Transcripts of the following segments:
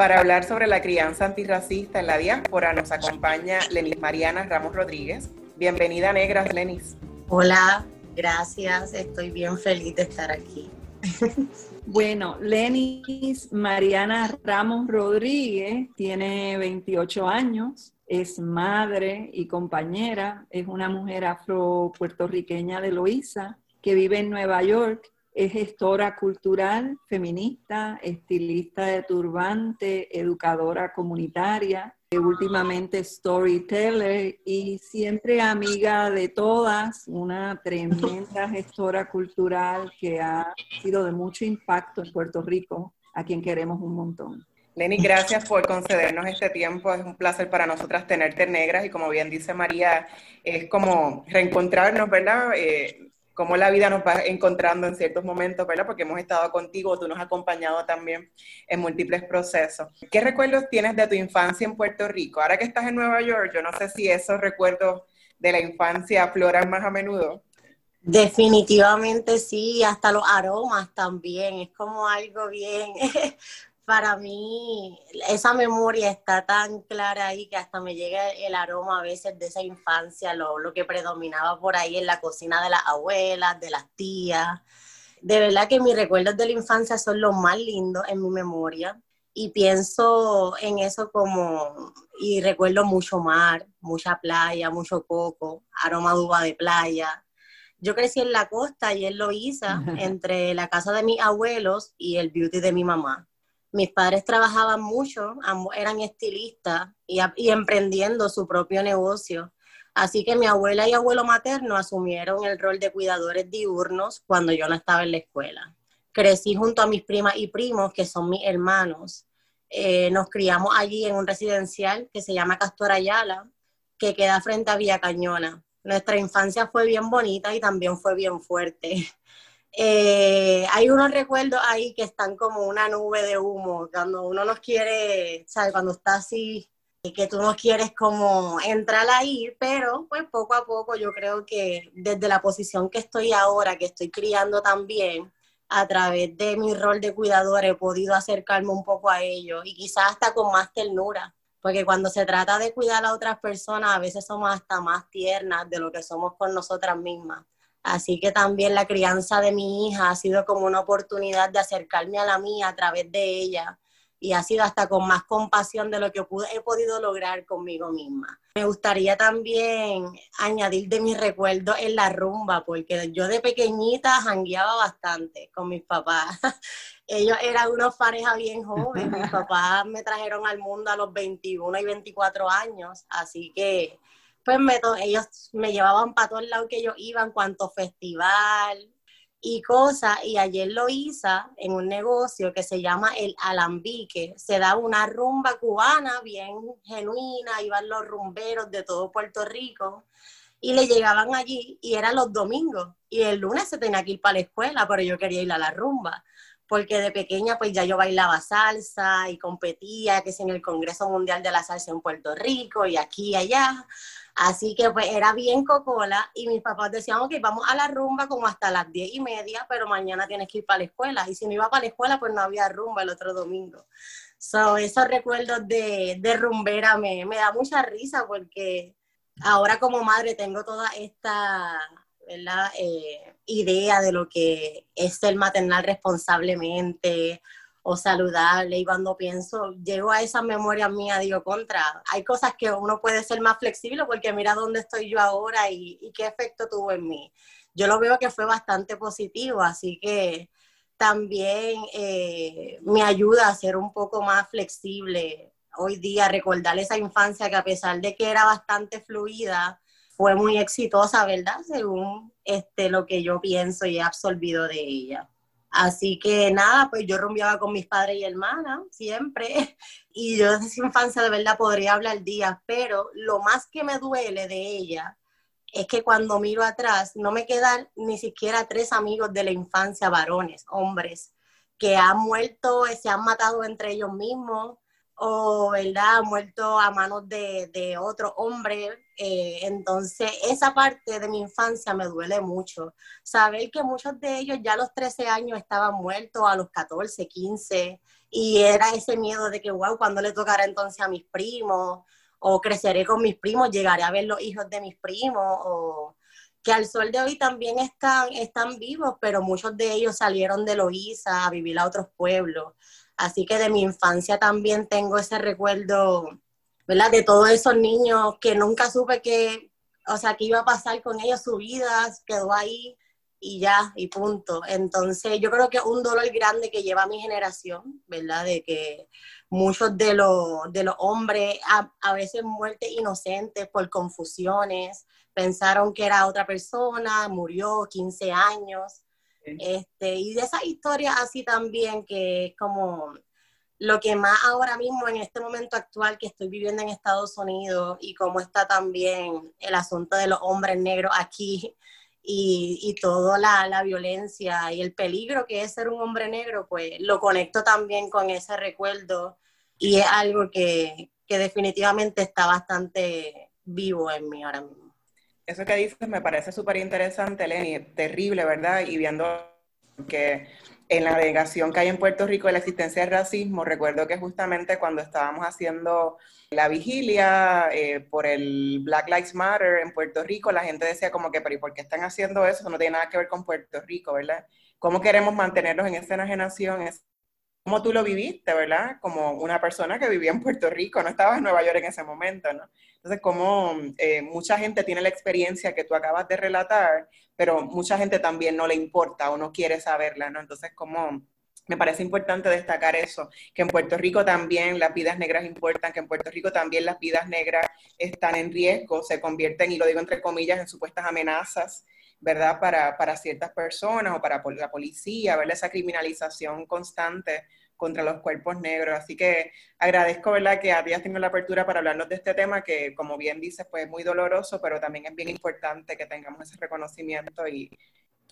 Para hablar sobre la crianza antirracista en la diáspora nos acompaña Lenis Mariana Ramos Rodríguez. Bienvenida Negras, Lenis. Hola, gracias. Estoy bien feliz de estar aquí. Bueno, Lenis Mariana Ramos Rodríguez tiene 28 años, es madre y compañera, es una mujer afro-puertorriqueña de Loíza que vive en Nueva York es gestora cultural, feminista, estilista de turbante, educadora comunitaria, últimamente storyteller y siempre amiga de todas, una tremenda gestora cultural que ha sido de mucho impacto en Puerto Rico, a quien queremos un montón. Lenny, gracias por concedernos este tiempo. Es un placer para nosotras tenerte negras y como bien dice María, es como reencontrarnos, ¿verdad? Eh, cómo la vida nos va encontrando en ciertos momentos, ¿verdad? Porque hemos estado contigo, tú nos has acompañado también en múltiples procesos. ¿Qué recuerdos tienes de tu infancia en Puerto Rico? Ahora que estás en Nueva York, yo no sé si esos recuerdos de la infancia afloran más a menudo. Definitivamente sí, hasta los aromas también, es como algo bien para mí esa memoria está tan clara ahí que hasta me llega el aroma a veces de esa infancia, lo, lo que predominaba por ahí en la cocina de las abuelas, de las tías. De verdad que mis recuerdos de la infancia son los más lindos en mi memoria y pienso en eso como, y recuerdo mucho mar, mucha playa, mucho coco, aroma de uva de playa. Yo crecí en la costa y en Loíza, entre la casa de mis abuelos y el beauty de mi mamá mis padres trabajaban mucho, ambos eran estilistas y, emprendiendo su propio negocio. Así que mi abuela y abuelo materno asumieron el rol de cuidadores diurnos cuando yo no estaba en la escuela. Crecí junto a mis primas y primos, que son mis hermanos. Eh, nos criamos allí en un residencial que se llama Castor Ayala, que queda frente a Villa Cañona. Nuestra infancia fue bien bonita y también fue bien fuerte. Eh, hay unos recuerdos ahí que están como una nube de humo, cuando uno nos quiere, ¿sabes? Cuando está así, que tú no quieres como entrar ahí, pero pues poco a poco yo creo que desde la posición que estoy ahora, que estoy criando también, a través de mi rol de cuidador he podido acercarme un poco a ellos y quizás hasta con más ternura, porque cuando se trata de cuidar a otras personas, a veces somos hasta más tiernas de lo que somos con nosotras mismas. Así que también la crianza de mi hija ha sido como una oportunidad de acercarme a la mía a través de ella y ha sido hasta con más compasión de lo que he podido lograr conmigo misma. Me gustaría también añadir de mis recuerdos en la rumba, porque yo de pequeñita jangueaba bastante con mis papás. Ellos eran unos parejas bien jóvenes. Mis papás me trajeron al mundo a los 21 y 24 años, así que pues me, ellos me llevaban para todos lados que ellos iban, cuanto festival y cosas, y ayer lo hice en un negocio que se llama El Alambique, se da una rumba cubana bien genuina, iban los rumberos de todo Puerto Rico, y le llegaban allí, y eran los domingos, y el lunes se tenía que ir para la escuela, pero yo quería ir a la rumba porque de pequeña pues ya yo bailaba salsa y competía, que es en el Congreso Mundial de la Salsa en Puerto Rico y aquí y allá. Así que pues era bien cocola y mis papás decían, ok, vamos a la rumba como hasta las diez y media, pero mañana tienes que ir para la escuela. Y si no iba para la escuela, pues no había rumba el otro domingo. So, esos recuerdos de, de rumbera me, me da mucha risa porque ahora como madre tengo toda esta ¿verdad? Eh, idea de lo que es ser maternal responsablemente o saludable. Y cuando pienso, llego a esa memoria mía, digo, contra, hay cosas que uno puede ser más flexible porque mira dónde estoy yo ahora y, qué efecto tuvo en mí. Yo lo veo que fue bastante positivo, así que también eh, me ayuda a ser un poco más flexible hoy día, recordar esa infancia que a pesar de que era bastante fluida, fue muy exitosa, ¿verdad? Según este, lo que yo pienso y he absorbido de ella. Así que nada, pues yo rumbeaba con mis padres y hermanas siempre. Y yo desde infancia de verdad podría hablar días, pero lo más que me duele de ella es que cuando miro atrás no me quedan ni siquiera tres amigos de la infancia, varones, hombres, que han muerto, se han matado entre ellos mismos o, ¿verdad?, han muerto a manos de, de otro hombre eh, entonces, esa parte de mi infancia me duele mucho. Saber que muchos de ellos ya a los 13 años estaban muertos, a los 14, 15, y era ese miedo de que, wow, cuando le tocará entonces a mis primos, o creceré con mis primos, llegaré a ver los hijos de mis primos, o que al sol de hoy también están, están vivos, pero muchos de ellos salieron de Loíza a vivir a otros pueblos. Así que de mi infancia también tengo ese recuerdo ¿verdad? De todos esos niños que nunca supe que, o sea, que iba a pasar con ellos, su vida quedó ahí y ya, y punto. Entonces, yo creo que es un dolor grande que lleva mi generación, ¿verdad? De que muchos de los, de los hombres, a, veces muertes inocentes por confusiones, pensaron que era otra persona, murió 15 años. Este, y de esas historias así también, que es como lo que más ahora mismo en este momento actual que estoy viviendo en Estados Unidos y cómo está también el asunto de los hombres negros aquí y, y toda la, la, violencia y el peligro que es ser un hombre negro, pues lo conecto también con ese recuerdo y es algo que, que definitivamente está bastante vivo en mí ahora mismo. Eso que dices me parece súper interesante, Lenny, terrible, ¿verdad? Y viendo que en la delegación que hay en Puerto Rico de la existencia del racismo, recuerdo que justamente cuando estábamos haciendo la vigilia eh, por el Black Lives Matter en Puerto Rico, la gente decía como que, pero ¿y por qué están haciendo eso? Eso no tiene nada que ver con Puerto Rico, ¿verdad? ¿Cómo queremos mantenerlos en esa enajenación? ¿Cómo tú lo viviste, verdad? Como una persona que vivía en Puerto Rico, no estabas en Nueva York en ese momento, ¿no? Entonces, como eh, mucha gente tiene la experiencia que tú acabas de relatar, pero mucha gente también no le importa o no quiere saberla, ¿no? Entonces, como me parece importante destacar eso, que en Puerto Rico también las vidas negras importan, que en Puerto Rico también las vidas negras están en riesgo, se convierten, y lo digo entre comillas, en supuestas amenazas, ¿verdad? Para, para ciertas personas o para la policía, ver esa criminalización constante contra los cuerpos negros. Así que agradezco, ¿verdad?, que habías tenido la apertura para hablarnos de este tema que, como bien dices, pues es muy doloroso, pero también es bien importante que tengamos ese reconocimiento y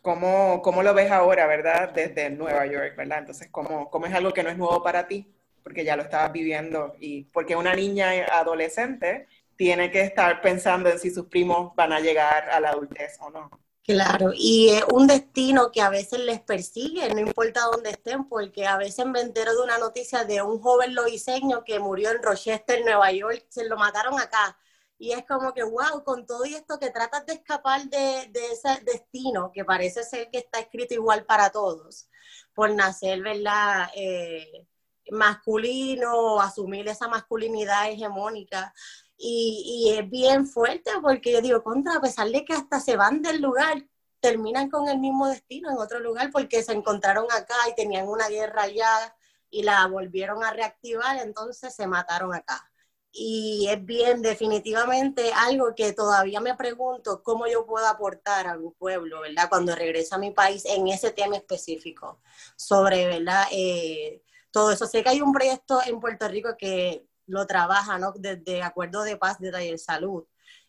cómo, cómo lo ves ahora, ¿verdad?, desde Nueva York, ¿verdad? Entonces, ¿cómo, ¿cómo es algo que no es nuevo para ti? Porque ya lo estabas viviendo y porque una niña adolescente tiene que estar pensando en si sus primos van a llegar a la adultez o no. Claro, y es un destino que a veces les persigue, no importa dónde estén, porque a veces me entero de una noticia de un joven loiseño que murió en Rochester, Nueva York, se lo mataron acá. Y es como que, wow, con todo esto que tratas de escapar de, ese destino, que parece ser que está escrito igual para todos, por nacer, ¿verdad? Eh, masculino, asumir esa masculinidad hegemónica. Y, es bien fuerte porque yo digo, contra, a pesar de que hasta se van del lugar, terminan con el mismo destino en otro lugar porque se encontraron acá y tenían una guerra allá y la volvieron a reactivar, entonces se mataron acá. Y es bien definitivamente algo que todavía me pregunto cómo yo puedo aportar a mi pueblo, ¿verdad? Cuando regrese a mi país en ese tema específico, sobre, ¿verdad? Eh, todo eso. Sé que hay un proyecto en Puerto Rico que lo trabaja, ¿no? Desde Acuerdo de Paz de Taller Salud.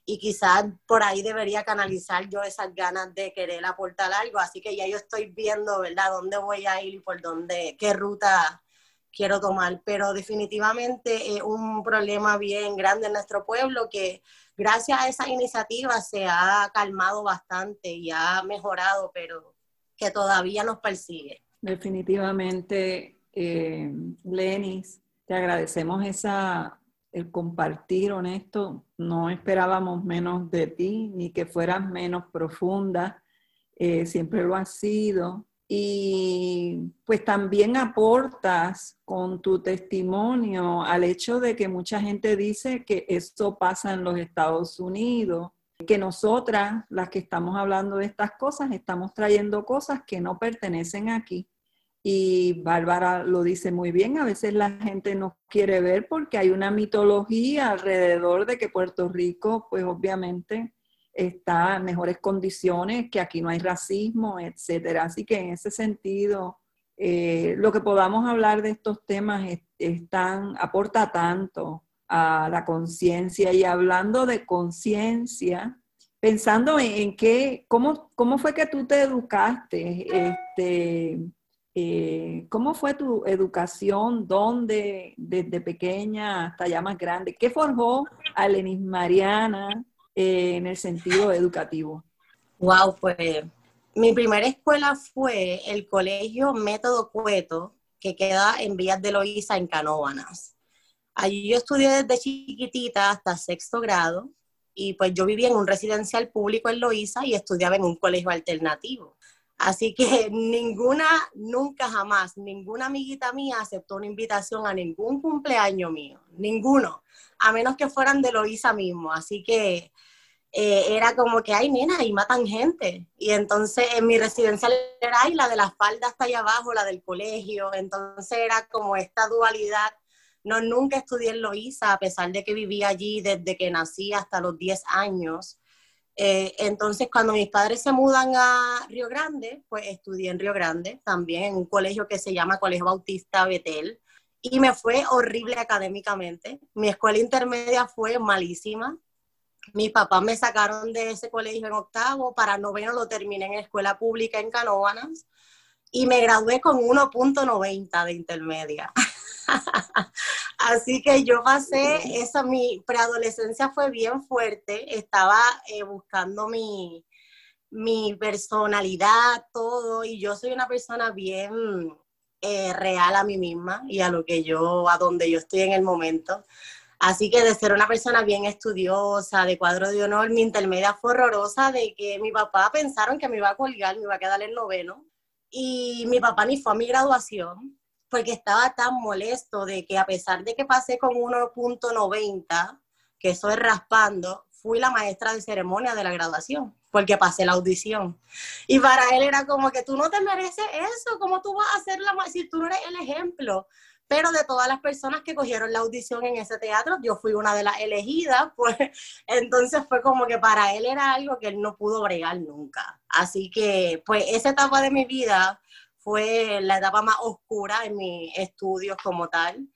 Y quizás por ahí debería canalizar yo esas ganas de querer aportar algo. Así que ya yo estoy viendo, ¿verdad?, dónde voy a ir y por dónde, qué ruta quiero tomar. Pero definitivamente es un problema bien grande en nuestro pueblo que gracias a esa iniciativa se ha calmado bastante y ha mejorado, pero que todavía nos persigue. Definitivamente, eh, Lenis, te agradecemos esa, el compartir honesto. No esperábamos menos de ti, ni que fueras menos profunda. Eh, siempre lo has sido. y pues también aportas con tu testimonio al hecho de que mucha gente dice que esto pasa en los Estados Unidos, que nosotras, las que estamos hablando de estas cosas, estamos trayendo cosas que no pertenecen aquí. Y Bárbara lo dice muy bien, a veces la gente no quiere ver porque hay una mitología alrededor de que Puerto Rico, pues obviamente, está en mejores condiciones, que aquí no hay racismo, etcétera. Así que en ese sentido, eh, lo que podamos hablar de estos temas aporta tanto a la conciencia y hablando de conciencia, pensando en, qué, cómo, cómo fue que tú te educaste, este, eh, cómo fue tu educación, dónde, desde pequeña hasta ya más grande, qué forjó a Lenis Mariana eh, en el sentido educativo? Wow, pues mi primera escuela fue el Colegio Método Cueto, que queda en Villas de Loíza, en Canóvanas. Allí yo estudié desde chiquitita hasta sexto grado y pues yo vivía en un residencial público en Loíza y estudiaba en un colegio alternativo. Así que ninguna, nunca jamás, ninguna amiguita mía aceptó una invitación a ningún cumpleaños mío, ninguno, a menos que fueran de Loíza mismo. Así que eh, era como que, ay, nena, y matan gente. Y entonces en mi residencia era, la de la falda hasta allá abajo, la del colegio. Entonces era como esta dualidad. No, nunca estudié en Loíza, a pesar de que vivía allí desde que nací hasta los 10 años. Eh, entonces, cuando mis padres se mudan a Río Grande, pues estudié en Río Grande, también en un colegio que se llama Colegio Bautista Betel. Y me fue horrible académicamente. Mi escuela intermedia fue malísima mis papás me sacaron de ese colegio en octavo, para noveno lo terminé en escuela pública en Canóvanas y me gradué con 1.90 de intermedia. Así que yo pasé, esa mi preadolescencia fue bien fuerte, estaba eh, buscando mi, mi personalidad, todo, y yo soy una persona bien eh, real a mí misma y a lo que yo, a donde yo estoy en el momento. Así que de ser una persona bien estudiosa, de cuadro de honor, mi intermedia fue horrorosa de que mi papá pensaron que me iba a colgar, me iba a quedar el noveno. Y mi papá ni fue a mi graduación porque estaba tan molesto de que a pesar de que pasé con 1.90, que eso es raspando, fui la maestra de ceremonia de la graduación porque pasé la audición. Y para él era como que tú no te mereces eso, ¿cómo tú vas a hacer la si tú no eres el ejemplo? pero de todas las personas que cogieron la audición en ese teatro, yo fui una de las elegidas, pues entonces fue como que para él era algo que él no pudo bregar nunca. Así que, pues esa etapa de mi vida fue la etapa más oscura en mis estudios como tal.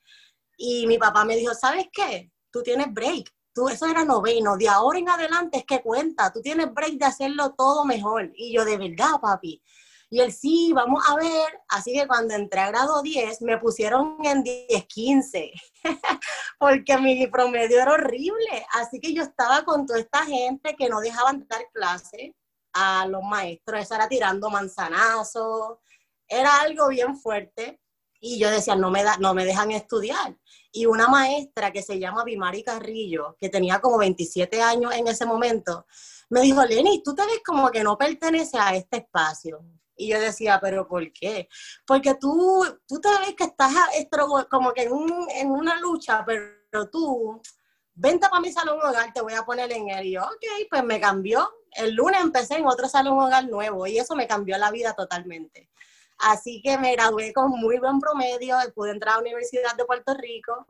Y mi papá me dijo, ¿sabes qué? Tú tienes break. Tú, eso era noveno, de ahora en adelante es que cuenta, tú tienes break de hacerlo todo mejor. Y yo, de verdad, papi. Y él, sí, vamos a ver. Así que cuando entré a grado 10, me pusieron en 10, 15, porque mi promedio era horrible. Así que yo estaba con toda esta gente que no dejaban dar clase a los maestros. Eso era tirando manzanazos. Era algo bien fuerte. Y yo decía, no me, da, no me dejan estudiar. Y una maestra que se llama Bimari Carrillo, que tenía como 27 años en ese momento, me dijo, Lenny, tú te ves como que no perteneces a este espacio. Y yo decía, ¿pero por qué? Porque tú, tú te ves que estás como que en, una lucha, pero tú, vente para mi salón hogar, te voy a poner en él. Y yo, ok, pues me cambió. El lunes empecé en otro salón hogar nuevo y eso me cambió la vida totalmente. Así que me gradué con muy buen promedio, pude entrar a la Universidad de Puerto Rico.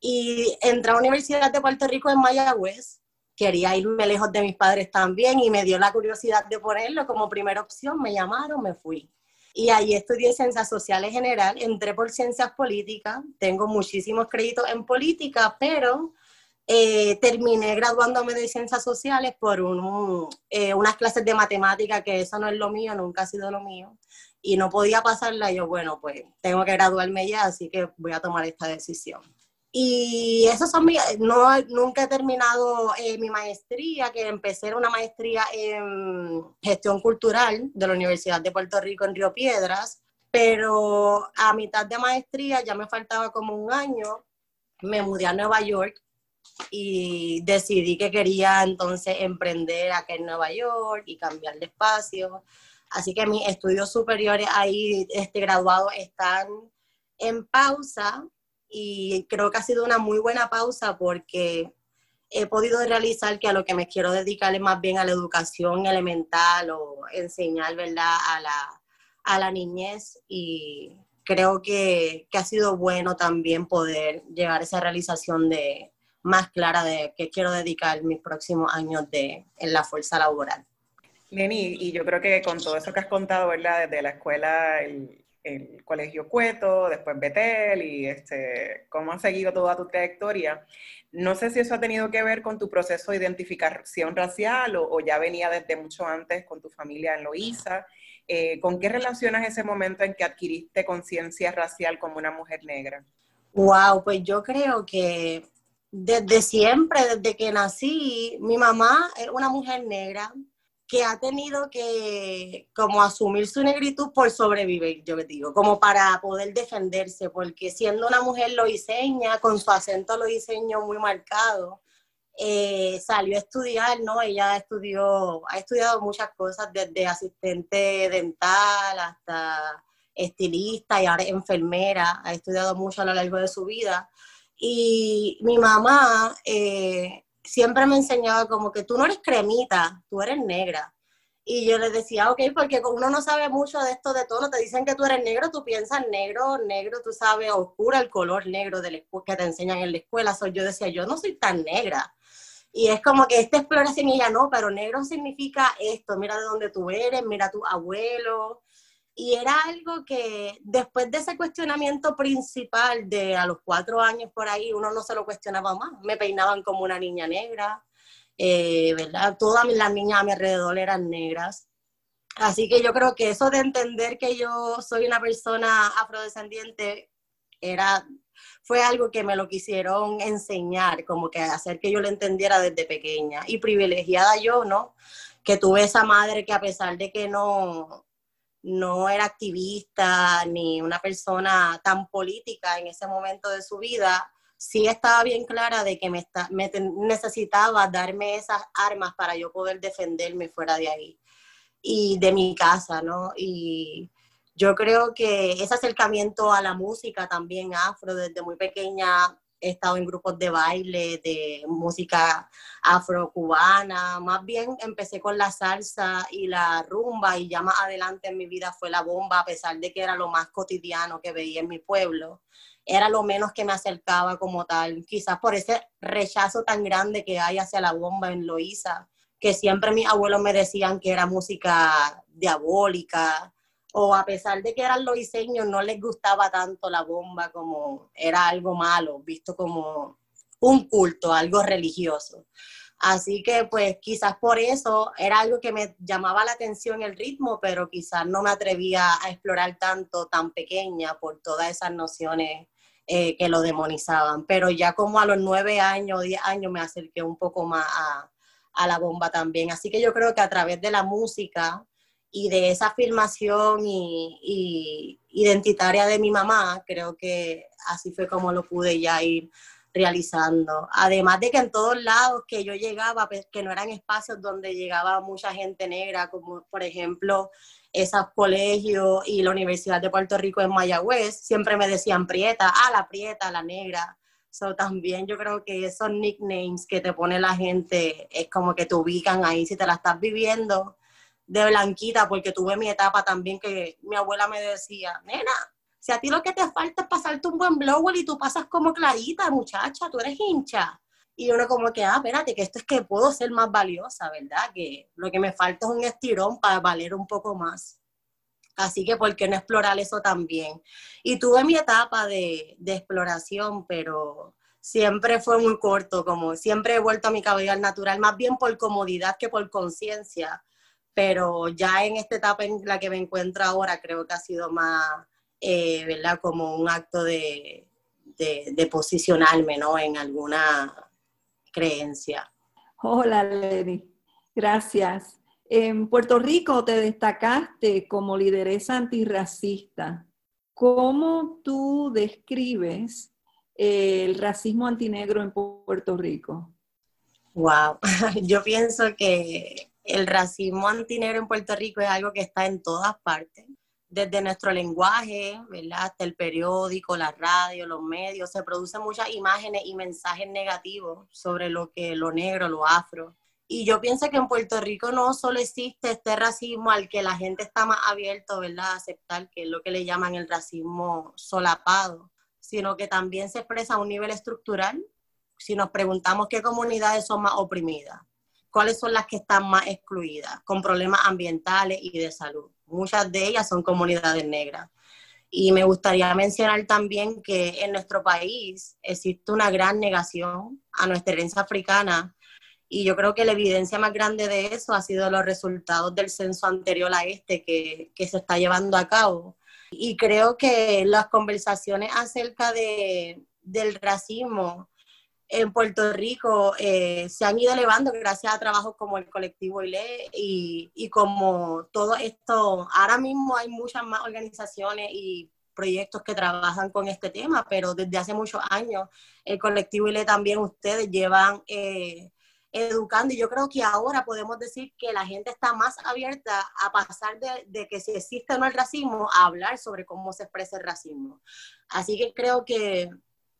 Y entré a la Universidad de Puerto Rico en Mayagüez. Quería irme lejos de mis padres también y me dio la curiosidad de ponerlo como primera opción, me llamaron, me fui. Y ahí estudié ciencias sociales general, entré por ciencias políticas, tengo muchísimos créditos en política, pero eh, terminé graduándome de ciencias sociales por eh, unas clases de matemática, que eso no es lo mío, nunca ha sido lo mío, y no podía pasarla. Yo, bueno, pues tengo que graduarme ya, así que voy a tomar esta decisión. Y eso son mi, no, nunca he terminado eh, mi maestría, que empecé una maestría en gestión cultural de la Universidad de Puerto Rico en Río Piedras, pero a mitad de maestría ya me faltaba como un año, me mudé a Nueva York y decidí que quería entonces emprender acá en Nueva York y cambiar de espacio. Así que mis estudios superiores ahí, este, graduados, están en pausa y creo que ha sido una muy buena pausa porque he podido realizar que a lo que me quiero dedicar es más bien a la educación elemental o enseñar, ¿verdad?, a la, a la niñez y creo que, que, ha sido bueno también poder llegar a esa realización de más clara de qué quiero dedicar mis próximos años de, en la fuerza laboral. Lenny, y yo creo que con todo eso que has contado, ¿verdad? Desde la escuela, el, el colegio Cueto, después Betel y este, cómo has seguido toda tu trayectoria. No sé si eso ha tenido que ver con tu proceso de identificación racial o, ya venía desde mucho antes con tu familia en Loíza. Eh, ¿Con qué relacionas ese momento en que adquiriste conciencia racial como una mujer negra? Wow, pues yo creo que desde siempre, desde que nací, mi mamá es una mujer negra, que ha tenido que como asumir su negritud por sobrevivir, yo digo, como para poder defenderse, porque siendo una mujer lo diseña, con su acento lo diseño muy marcado, eh, salió a estudiar, ¿no? Ella estudió, ha estudiado muchas cosas, desde asistente dental hasta estilista y ahora enfermera, ha estudiado mucho a lo largo de su vida. Y mi mamá, eh, siempre me enseñaba como que tú no eres cremita, tú eres negra. Y yo les decía, ok, porque uno no sabe mucho de esto de tono, te dicen que tú eres negro, tú piensas negro, negro, tú sabes, oscura el color negro de que te enseñan en la escuela. So, yo decía, yo no soy tan negra. Y es como que esta exploración y ella no, pero negro significa esto, mira de dónde tú eres, mira tu abuelo, y era algo que después de ese cuestionamiento principal de a los cuatro años por ahí, uno no se lo cuestionaba más. Me peinaban como una niña negra, eh, ¿verdad? Todas las niñas a mi alrededor eran negras. Así que yo creo que eso de entender que yo soy una persona afrodescendiente era, fue algo que me lo quisieron enseñar, como que hacer que yo lo entendiera desde pequeña. Y privilegiada yo, ¿no? Que tuve esa madre que a pesar de que no, no era activista ni una persona tan política en ese momento de su vida, sí estaba bien clara de que me, necesitaba darme esas armas para yo poder defenderme fuera de ahí y de mi casa, ¿no? Y yo creo que ese acercamiento a la música también afro desde muy pequeña he estado en grupos de baile, de música afro-cubana, más bien empecé con la salsa y la rumba y ya más adelante en mi vida fue la bomba, a pesar de que era lo más cotidiano que veía en mi pueblo, era lo menos que me acercaba como tal, quizás por ese rechazo tan grande que hay hacia la bomba en Loíza, que siempre mis abuelos me decían que era música diabólica, o a pesar de que eran los diseños, no les gustaba tanto la bomba como era algo malo, visto como un culto, algo religioso. Así que pues quizás por eso era algo que me llamaba la atención el ritmo, pero quizás no me atrevía a explorar tanto tan pequeña por todas esas nociones eh, que lo demonizaban. Pero ya como a los nueve años, diez años me acerqué un poco más a, a la bomba también. Así que yo creo que a través de la música, y de esa afirmación y, identitaria de mi mamá, creo que así fue como lo pude ya ir realizando. Además de que en todos lados que yo llegaba, pues, que no eran espacios donde llegaba mucha gente negra, como por ejemplo esos colegios y la Universidad de Puerto Rico en Mayagüez, siempre me decían prieta, ah, la prieta, la negra. So, también yo creo que esos nicknames que te pone la gente es como que te ubican ahí si te la estás viviendo de blanquita, porque tuve mi etapa también que mi abuela me decía, nena, si a ti lo que te falta es pasarte un buen blower y tú pasas como clarita, muchacha, tú eres hincha. Y uno como que, ah, espérate, que esto es que puedo ser más valiosa, ¿verdad? Que lo que me falta es un estirón para valer un poco más. Así que, ¿por qué no explorar eso también? Y tuve mi etapa de, de exploración, pero siempre fue muy corto, como siempre he vuelto a mi cabello al natural, más bien por comodidad que por conciencia pero ya en esta etapa en la que me encuentro ahora creo que ha sido más, eh, ¿verdad? Como un acto de, de, posicionarme, ¿no? En alguna creencia. Hola, Lenny. Gracias. En Puerto Rico te destacaste como lideresa antirracista. ¿Cómo tú describes el racismo antinegro en Puerto Rico? Wow, yo pienso que el racismo antinegro en Puerto Rico es algo que está en todas partes, desde nuestro lenguaje, ¿verdad? hasta el periódico, la radio, los medios, se producen muchas imágenes y mensajes negativos sobre lo que lo negro, lo afro. Y yo pienso que en Puerto Rico no solo existe este racismo al que la gente está más abierto, ¿verdad? A aceptar, que es lo que le llaman el racismo solapado, sino que también se expresa a un nivel estructural. Si nos preguntamos qué comunidades son más oprimidas, cuáles son las que están más excluidas, con problemas ambientales y de salud. Muchas de ellas son comunidades negras. Y me gustaría mencionar también que en nuestro país existe una gran negación a nuestra herencia africana y yo creo que la evidencia más grande de eso ha sido los resultados del censo anterior a este que, que se está llevando a cabo. Y creo que las conversaciones acerca de, del racismo en Puerto Rico eh, se han ido elevando gracias a trabajos como el colectivo ILE y, y como todo esto, ahora mismo hay muchas más organizaciones y proyectos que trabajan con este tema, pero desde hace muchos años el colectivo ILE también ustedes llevan eh, educando y yo creo que ahora podemos decir que la gente está más abierta a pasar de, de, que si existe o no el racismo a hablar sobre cómo se expresa el racismo. Así que creo que,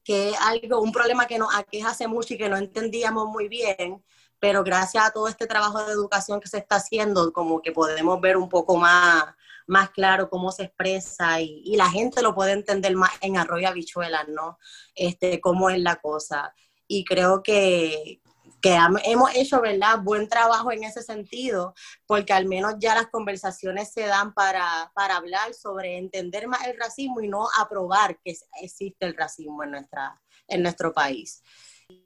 que es algo, un problema que nos aqueja hace mucho y que no entendíamos muy bien, pero gracias a todo este trabajo de educación que se está haciendo, como que podemos ver un poco más, más claro cómo se expresa y, y la gente lo puede entender más en arroyo habichuelas, ¿no? Este, cómo es la cosa. Y creo que, que hemos hecho, ¿verdad? Buen trabajo en ese sentido, porque al menos ya las conversaciones se dan para, para hablar sobre entender más el racismo y no aprobar que existe el racismo en, nuestra, en nuestro país.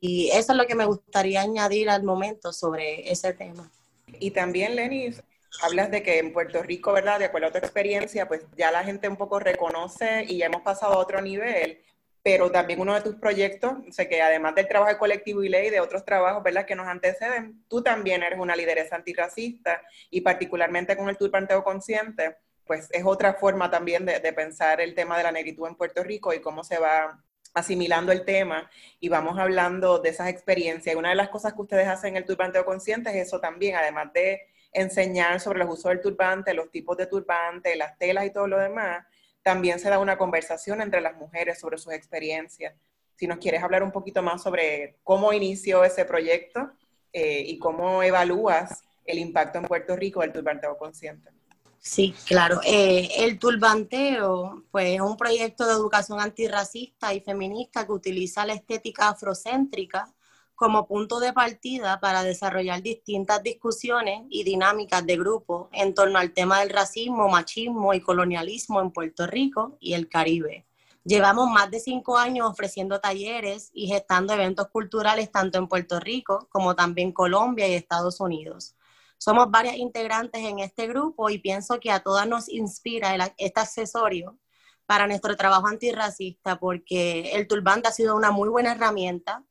Y eso es lo que me gustaría añadir al momento sobre ese tema. Y también, Lenny, hablas de que en Puerto Rico, ¿verdad? De acuerdo a tu experiencia, pues ya la gente un poco reconoce y ya hemos pasado a otro nivel pero también uno de tus proyectos, sé que además del trabajo colectivo y ley, de otros trabajos, ¿verdad?, que nos anteceden, tú también eres una lideresa antirracista y particularmente con el turbanteo consciente, pues es otra forma también de, pensar el tema de la negritud en Puerto Rico y cómo se va asimilando el tema y vamos hablando de esas experiencias. Y una de las cosas que ustedes hacen en el turbanteo consciente es eso también, además de enseñar sobre los usos del turbante, los tipos de turbante, las telas y todo lo demás, también se da una conversación entre las mujeres sobre sus experiencias. Si nos quieres hablar un poquito más sobre cómo inició ese proyecto eh, y cómo evalúas el impacto en Puerto Rico del turbanteo consciente. Sí, claro. Eh, el turbanteo pues, es un proyecto de educación antirracista y feminista que utiliza la estética afrocéntrica como punto de partida para desarrollar distintas discusiones y dinámicas de grupo en torno al tema del racismo, machismo y colonialismo en Puerto Rico y el Caribe. Llevamos más de cinco años ofreciendo talleres y gestando eventos culturales tanto en Puerto Rico como también Colombia y Estados Unidos. Somos varias integrantes en este grupo y pienso que a todas nos inspira este accesorio para nuestro trabajo antirracista porque el turbante ha sido una muy buena herramienta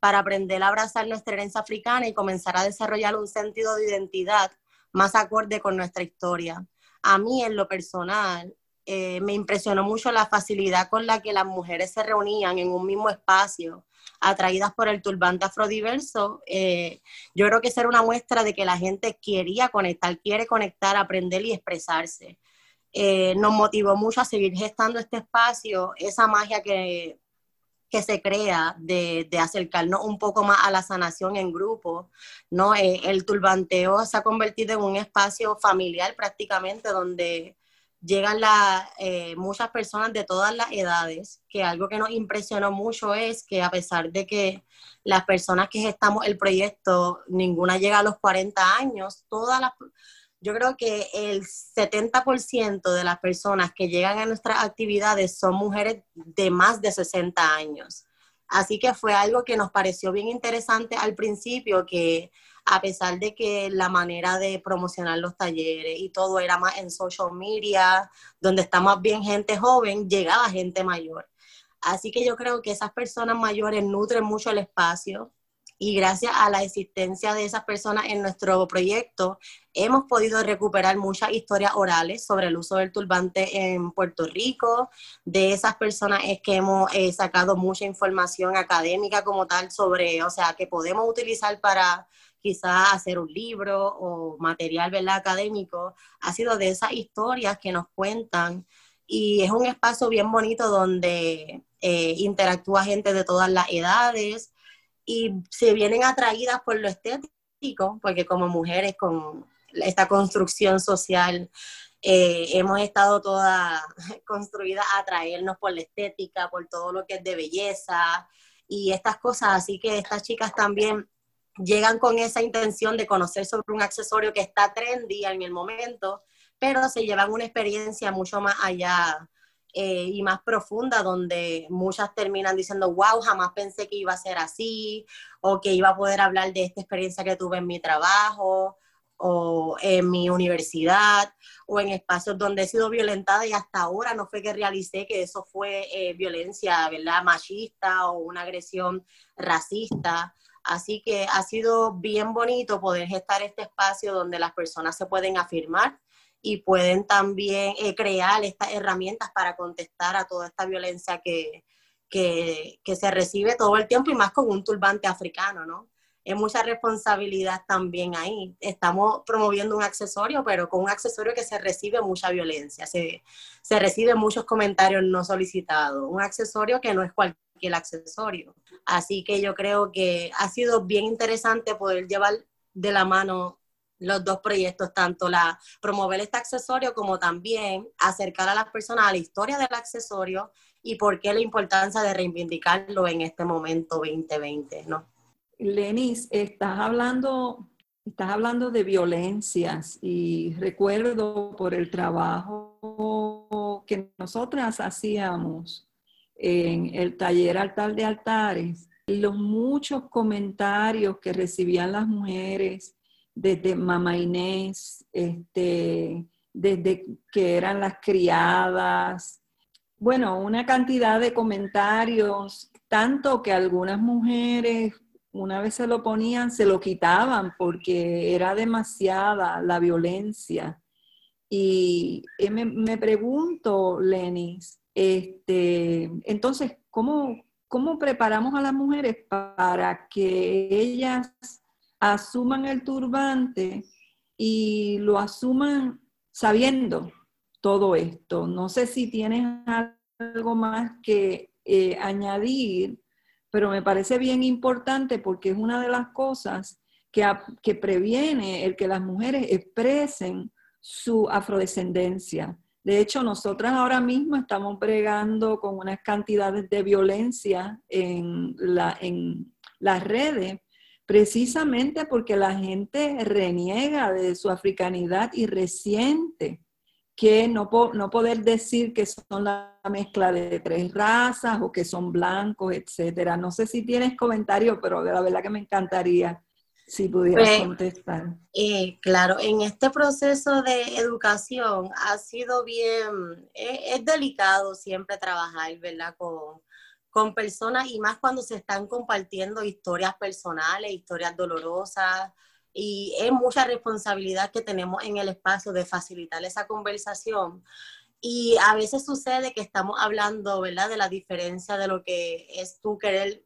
para aprender a abrazar nuestra herencia africana y comenzar a desarrollar un sentido de identidad más acorde con nuestra historia. A mí, en lo personal, eh, me impresionó mucho la facilidad con la que las mujeres se reunían en un mismo espacio, atraídas por el turbante afrodiverso. Eh, yo creo que esa una muestra de que la gente quería conectar, quiere conectar, aprender y expresarse. Eh, nos motivó mucho a seguir gestando este espacio, esa magia que que se crea de, de, acercarnos un poco más a la sanación en grupo, ¿no? Eh, el turbanteo se ha convertido en un espacio familiar prácticamente donde llegan la, eh, muchas personas de todas las edades, que algo que nos impresionó mucho es que a pesar de que las personas que gestamos el proyecto, ninguna llega a los 40 años, todas las yo creo que el 70% de las personas que llegan a nuestras actividades son mujeres de más de 60 años. Así que fue algo que nos pareció bien interesante al principio, que a pesar de que la manera de promocionar los talleres y todo era más en social media, donde está más bien gente joven, llegaba gente mayor. Así que yo creo que esas personas mayores nutren mucho el espacio, y gracias a la existencia de esas personas en nuestro proyecto, hemos podido recuperar muchas historias orales sobre el uso del turbante en Puerto Rico. De esas personas es que hemos eh, sacado mucha información académica como tal sobre, o sea, que podemos utilizar para quizás hacer un libro o material ¿verdad? académico. Ha sido de esas historias que nos cuentan y es un espacio bien bonito donde eh, interactúa gente de todas las edades y se vienen atraídas por lo estético, porque como mujeres con esta construcción social eh, hemos estado todas construidas a atraernos por la estética, por todo lo que es de belleza y estas cosas, así que estas chicas también llegan con esa intención de conocer sobre un accesorio que está trendy en el momento, pero se llevan una experiencia mucho más allá eh, y más profunda, donde muchas terminan diciendo, wow, jamás pensé que iba a ser así, o que iba a poder hablar de esta experiencia que tuve en mi trabajo, o en mi universidad, o en espacios donde he sido violentada y hasta ahora no fue que realicé que eso fue eh, violencia, ¿verdad? Machista o una agresión racista. Así que ha sido bien bonito poder gestar este espacio donde las personas se pueden afirmar y pueden también eh, crear estas herramientas para contestar a toda esta violencia que, que, que, se recibe todo el tiempo y más con un turbante africano, ¿no? Es mucha responsabilidad también ahí. Estamos promoviendo un accesorio, pero con un accesorio que se recibe mucha violencia, se, se recibe muchos comentarios no solicitados, un accesorio que no es cualquier accesorio. Así que yo creo que ha sido bien interesante poder llevar de la mano los dos proyectos, tanto la promover este accesorio como también acercar a las personas a la historia del accesorio y por qué la importancia de reivindicarlo en este momento 2020, ¿no? Lenis, estás hablando, estás hablando de violencias y recuerdo por el trabajo que nosotras hacíamos en el taller altar de altares, los muchos comentarios que recibían las mujeres desde Mamá Inés, este, desde que eran las criadas. Bueno, una cantidad de comentarios, tanto que algunas mujeres una vez se lo ponían, se lo quitaban porque era demasiada la violencia. Y me, me pregunto, Lenis, este, entonces, ¿cómo, ¿cómo preparamos a las mujeres para que ellas asuman el turbante y lo asuman sabiendo todo esto. No sé si tienes algo más que eh, añadir, pero me parece bien importante porque es una de las cosas que, que previene el que las mujeres expresen su afrodescendencia. De hecho, nosotras ahora mismo estamos bregando con unas cantidades de violencia en, la, en las redes precisamente porque la gente reniega de su africanidad y resiente que no, no poder decir que son la mezcla de tres razas o que son blancos, etcétera. No sé si tienes comentario, pero la verdad que me encantaría si pudieras pues, contestar. Eh, claro, en este proceso de educación ha sido bien, es, es delicado siempre trabajar, ¿verdad? Con, con personas y más cuando se están compartiendo historias personales, historias dolorosas. Y es mucha responsabilidad que tenemos en el espacio de facilitar esa conversación. Y a veces sucede que estamos hablando, ¿verdad?, de la diferencia de lo que es tú querer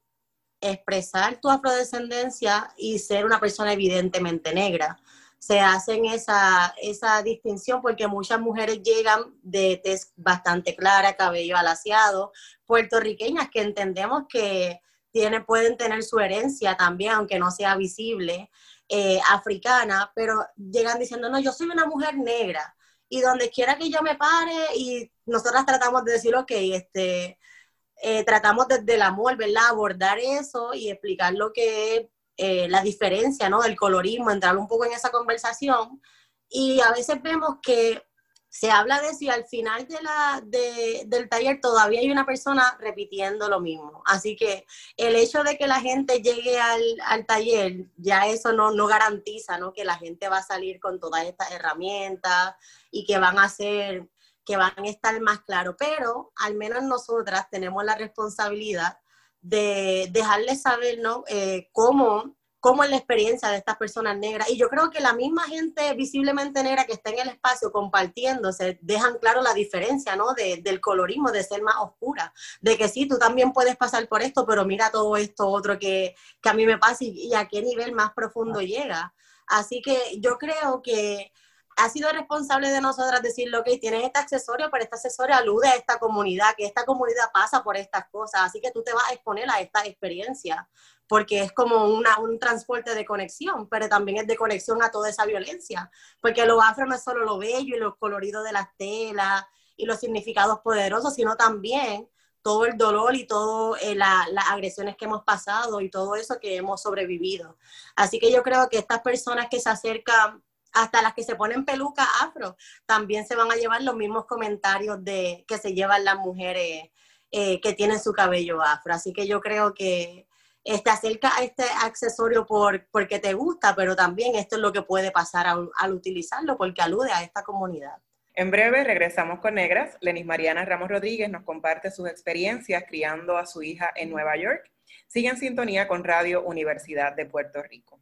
expresar tu afrodescendencia y ser una persona evidentemente negra se hacen esa, esa distinción porque muchas mujeres llegan de tez bastante clara, cabello alaciado, puertorriqueñas que entendemos que tiene, pueden tener su herencia también, aunque no sea visible, eh, africana, pero llegan diciendo, no, yo soy una mujer negra y donde quiera que yo me pare y nosotras tratamos de decir, ok, este, eh, tratamos desde el amor, ¿verdad? Abordar eso y explicar lo que eh, la diferencia, ¿no? Del colorismo, entrar un poco en esa conversación. Y a veces vemos que se habla de si al final de la, del taller todavía hay una persona repitiendo lo mismo. Así que el hecho de que la gente llegue al, al taller, ya eso no, no garantiza ¿no? que la gente va a salir con todas estas herramientas y que van a ser que van a estar más claros, pero al menos nosotras tenemos la responsabilidad de dejarles saber, ¿no? Eh, cómo cómo es la experiencia de estas personas negras. Y yo creo que la misma gente visiblemente negra que está en el espacio compartiéndose, dejan claro la diferencia, ¿no? del colorismo, de ser más oscura, de que sí, tú también puedes pasar por esto, pero mira todo esto otro que, a mí me pasa y, a qué nivel más profundo llega. Así que yo creo que ha sido responsable de nosotras decir, ok, tienes este accesorio, pero este accesorio alude a esta comunidad, que esta comunidad pasa por estas cosas, así que tú te vas a exponer a esta experiencia porque es como una, un transporte de conexión, pero también es de conexión a toda esa violencia, porque lo afro no es solo lo bello y lo colorido de las telas y los significados poderosos, sino también todo el dolor y todas eh, las agresiones que hemos pasado y todo eso que hemos sobrevivido. Así que yo creo que estas personas que se acercan, hasta las que se ponen peluca afro, también se van a llevar los mismos comentarios de que se llevan las mujeres eh, que tienen su cabello afro. Así que yo creo que te acerca a este accesorio por, porque te gusta, pero también esto es lo que puede pasar al, utilizarlo porque alude a esta comunidad. En breve regresamos con Negras. Lenis Mariana Ramos Rodríguez nos comparte sus experiencias criando a su hija en Nueva York. Sigue en sintonía con Radio Universidad de Puerto Rico.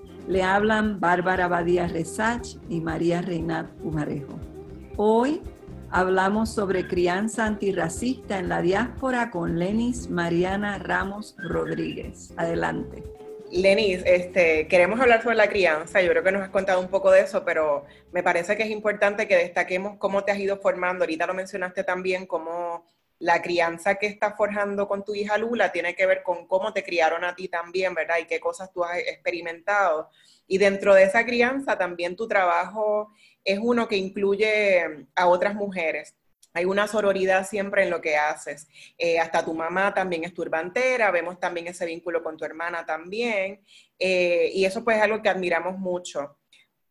Le hablan Bárbara Badía Resach y María Reinat Pumarejo. Hoy hablamos sobre crianza antirracista en la diáspora con Lenis Mariana Ramos Rodríguez. Adelante. Lenis, este, queremos hablar sobre la crianza. Yo creo que nos has contado un poco de eso, pero me parece que es importante que destaquemos cómo te has ido formando. Ahorita lo mencionaste también, cómo la crianza que estás forjando con tu hija Lula tiene que ver con cómo te criaron a ti también, ¿verdad? Y qué cosas tú has experimentado. Y dentro de esa crianza también tu trabajo es uno que incluye a otras mujeres. Hay una sororidad siempre en lo que haces. Eh, hasta tu mamá también es turbantera, vemos también ese vínculo con tu hermana también. Eh, y eso pues es algo que admiramos mucho.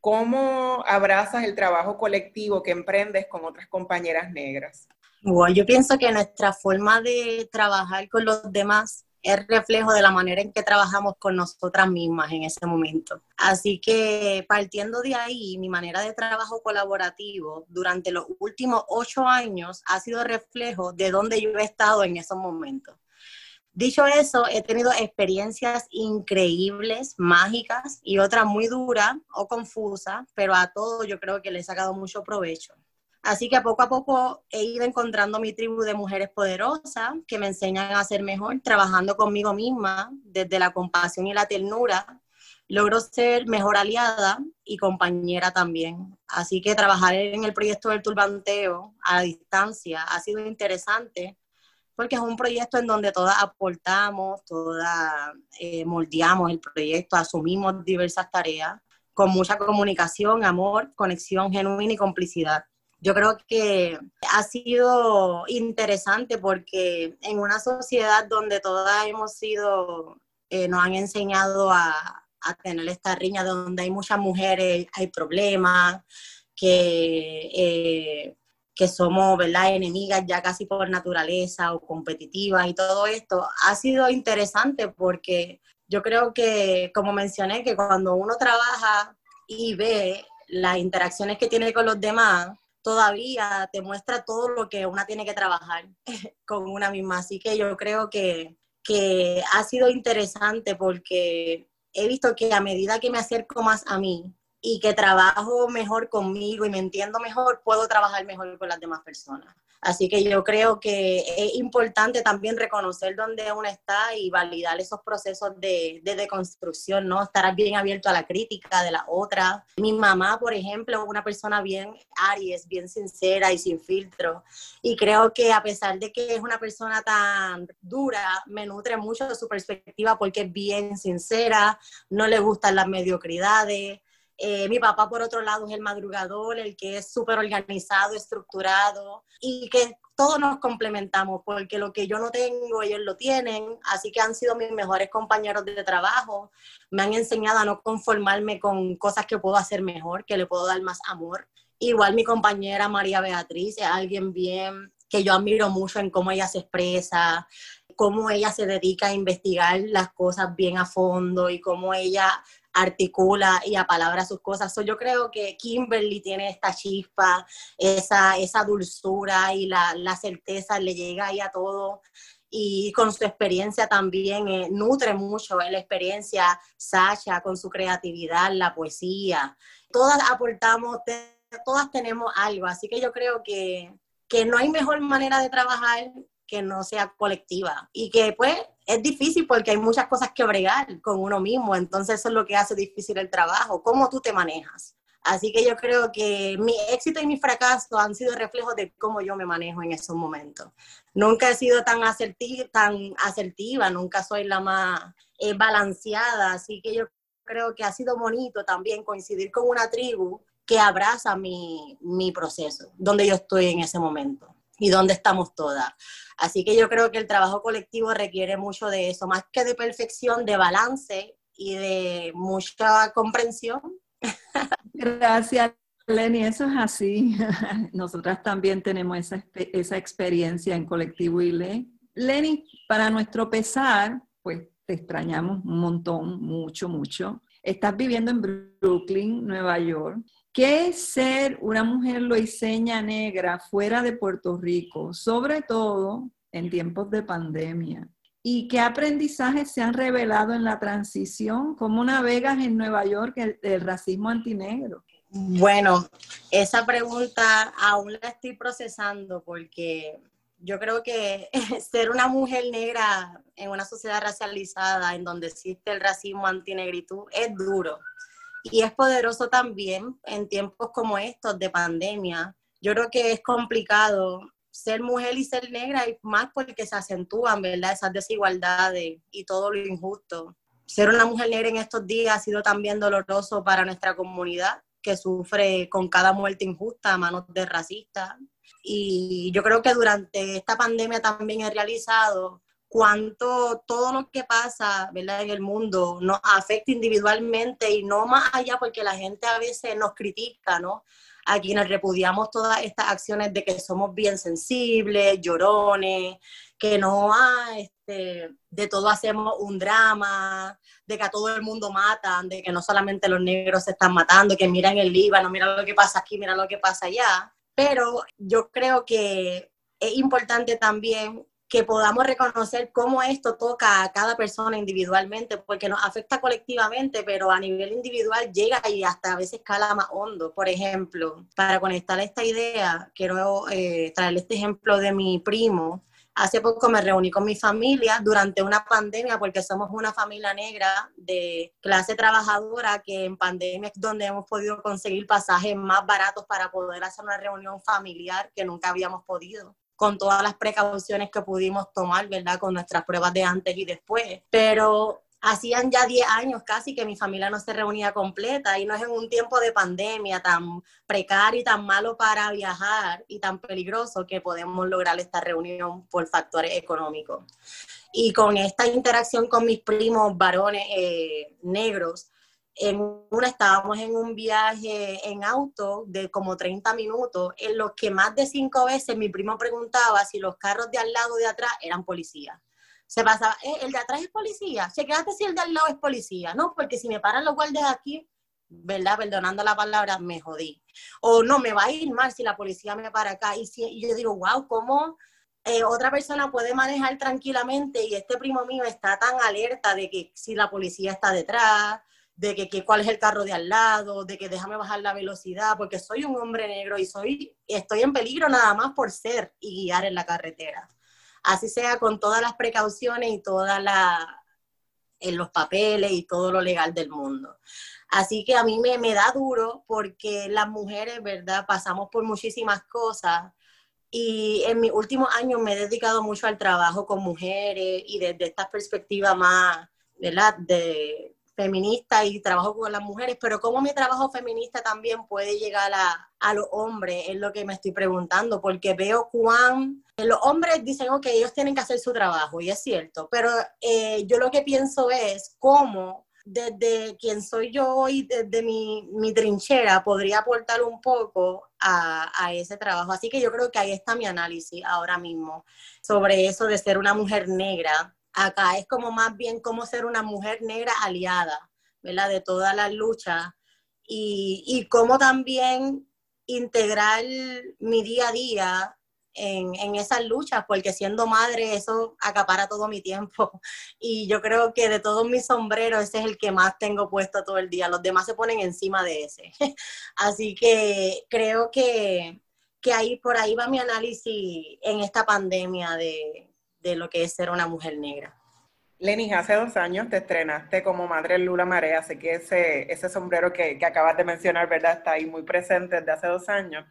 ¿Cómo abrazas el trabajo colectivo que emprendes con otras compañeras negras? Yo pienso que nuestra forma de trabajar con los demás es reflejo de la manera en que trabajamos con nosotras mismas en ese momento. Así que partiendo de ahí, mi manera de trabajo colaborativo durante los últimos ocho años ha sido reflejo de dónde yo he estado en esos momentos. Dicho eso, he tenido experiencias increíbles, mágicas y otras muy duras o confusas, pero a todo yo creo que le he sacado mucho provecho. Así que poco a poco he ido encontrando mi tribu de mujeres poderosas que me enseñan a ser mejor, trabajando conmigo misma desde la compasión y la ternura. Logro ser mejor aliada y compañera también. Así que trabajar en el proyecto del turbanteo a distancia ha sido interesante porque es un proyecto en donde todas aportamos, todas eh, moldeamos el proyecto, asumimos diversas tareas con mucha comunicación, amor, conexión genuina y complicidad. Yo creo que ha sido interesante porque en una sociedad donde todas hemos sido, eh, nos han enseñado a, a, tener esta riña donde hay muchas mujeres, hay problemas, que, eh, que somos ¿verdad? enemigas ya casi por naturaleza o competitivas y todo esto, ha sido interesante porque yo creo que, como mencioné, que cuando uno trabaja y ve las interacciones que tiene con los demás, todavía te muestra todo lo que una tiene que trabajar con una misma. Así que yo creo que, que ha sido interesante porque he visto que a medida que me acerco más a mí y que trabajo mejor conmigo y me entiendo mejor, puedo trabajar mejor con las demás personas. Así que yo creo que es importante también reconocer dónde uno está y validar esos procesos de, de deconstrucción, ¿no? Estar bien abierto a la crítica de la otra. Mi mamá, por ejemplo, es una persona bien Aries, bien sincera y sin filtro. Y creo que a pesar de que es una persona tan dura, me nutre mucho de su perspectiva porque es bien sincera, no le gustan las mediocridades Eh, mi papá, por otro lado, es el madrugador, el que es súper organizado, estructurado y que todos nos complementamos porque lo que yo no tengo, ellos lo tienen. Así que han sido mis mejores compañeros de trabajo. Me han enseñado a no conformarme con cosas que puedo hacer mejor, que le puedo dar más amor. Igual mi compañera María Beatriz es alguien bien que yo admiro mucho en cómo ella se expresa, cómo ella se dedica a investigar las cosas bien a fondo y cómo ella articula y apalabra sus cosas. yo creo que Kimberly tiene esta chispa, esa, esa dulzura y la, la certeza le llega ahí a todo. Y con su experiencia también eh, nutre mucho eh, la experiencia Sasha con su creatividad, la poesía. Todas aportamos, todas tenemos algo, así que yo creo que, que no hay mejor manera de trabajar que no sea colectiva y que pues es difícil porque hay muchas cosas que bregar con uno mismo, entonces eso es lo que hace difícil el trabajo, cómo tú te manejas. Así que yo creo que mi éxito y mi fracaso han sido reflejos de cómo yo me manejo en esos momentos. Nunca he sido tan asertiva, tan asertiva nunca soy la más eh, balanceada, así que yo creo que ha sido bonito también coincidir con una tribu que abraza mi, mi proceso, donde yo estoy en ese momento y donde estamos todas. Así que yo creo que el trabajo colectivo requiere mucho de eso, más que de perfección, de balance y de mucha comprensión. Gracias, Lenny, eso es así. Nosotras también tenemos esa, esa experiencia en colectivo y ley. Lenny, para nuestro pesar, pues te extrañamos un montón, mucho, mucho. Estás viviendo en Brooklyn, Nueva York. ¿Qué ser una mujer loiseña negra fuera de Puerto Rico, sobre todo en tiempos de pandemia? ¿Y qué aprendizajes se han revelado en la transición? ¿Cómo navegas en Nueva York el, racismo antinegro? Bueno, esa pregunta aún la estoy procesando porque yo creo que ser una mujer negra en una sociedad racializada en donde existe el racismo antinegritud es duro y es poderoso también en tiempos como estos de pandemia. Yo creo que es complicado ser mujer y ser negra y más porque se acentúan, ¿verdad? Esas desigualdades y todo lo injusto. Ser una mujer negra en estos días ha sido también doloroso para nuestra comunidad que sufre con cada muerte injusta a manos de racistas. Y yo creo que durante esta pandemia también he realizado cuánto todo lo que pasa en el mundo nos afecta individualmente y no más allá porque la gente a veces nos critica, ¿no? A quienes repudiamos todas estas acciones de que somos bien sensibles, llorones, que no hay, este, de todo hacemos un drama, de que a todo el mundo matan, de que no solamente los negros se están matando, que miran el Líbano, mira lo que pasa aquí, mira lo que pasa allá. Pero yo creo que es importante también que podamos reconocer cómo esto toca a cada persona individualmente, porque nos afecta colectivamente, pero a nivel individual llega y hasta a veces escala más hondo. Por ejemplo, para conectar esta idea, quiero eh, traerle este ejemplo de mi primo. Hace poco me reuní con mi familia durante una pandemia, porque somos una familia negra de clase trabajadora que en pandemia es donde hemos podido conseguir pasajes más baratos para poder hacer una reunión familiar que nunca habíamos podido con todas las precauciones que pudimos tomar, ¿verdad? Con nuestras pruebas de antes y después. Pero hacían ya 10 años casi que mi familia no se reunía completa y no es en un tiempo de pandemia tan precario y tan malo para viajar y tan peligroso que podemos lograr esta reunión por factores económicos. Y con esta interacción con mis primos varones eh, negros, en una estábamos en un viaje en auto de como 30 minutos, en los que más de cinco veces mi primo preguntaba si los carros de al lado de atrás eran policías. Se pasaba, eh, ¿el de atrás es policía? Chequeate si el de al lado es policía. No, porque si me paran los guardias aquí, ¿verdad? Perdonando la palabra, me jodí. O no, me va a ir mal si la policía me para acá. Y, si, yo digo, wow, ¿cómo eh, otra persona puede manejar tranquilamente y este primo mío está tan alerta de que si la policía está detrás, de que, cuál es el carro de al lado, de que déjame bajar la velocidad, porque soy un hombre negro y soy, estoy en peligro nada más por ser y guiar en la carretera. Así sea con todas las precauciones y todas la, en los papeles y todo lo legal del mundo. Así que a mí me, me da duro porque las mujeres, ¿verdad? Pasamos por muchísimas cosas y en mis últimos años me he dedicado mucho al trabajo con mujeres y desde esta perspectiva más, ¿verdad? De, feminista y trabajo con las mujeres, pero cómo mi trabajo feminista también puede llegar a, a los hombres, es lo que me estoy preguntando, porque veo cuán los hombres dicen, ok, ellos tienen que hacer su trabajo, y es cierto, pero eh, yo lo que pienso es cómo desde quien soy yo y desde mi, mi trinchera podría aportar un poco a, a, ese trabajo. Así que yo creo que ahí está mi análisis ahora mismo sobre eso de ser una mujer negra. Acá es como más bien cómo ser una mujer negra aliada, ¿verdad? De todas las luchas y, y cómo también integrar mi día a día en, en, esas luchas, porque siendo madre eso acapara todo mi tiempo. Y yo creo que de todos mis sombreros ese es el que más tengo puesto todo el día. Los demás se ponen encima de ese. Así que creo que, que ahí por ahí va mi análisis en esta pandemia de, de lo que es ser una mujer negra. Lenis, hace dos años te estrenaste como madre Lula Marea, sé que ese, ese sombrero que, que, acabas de mencionar, ¿verdad? Está ahí muy presente desde hace dos años.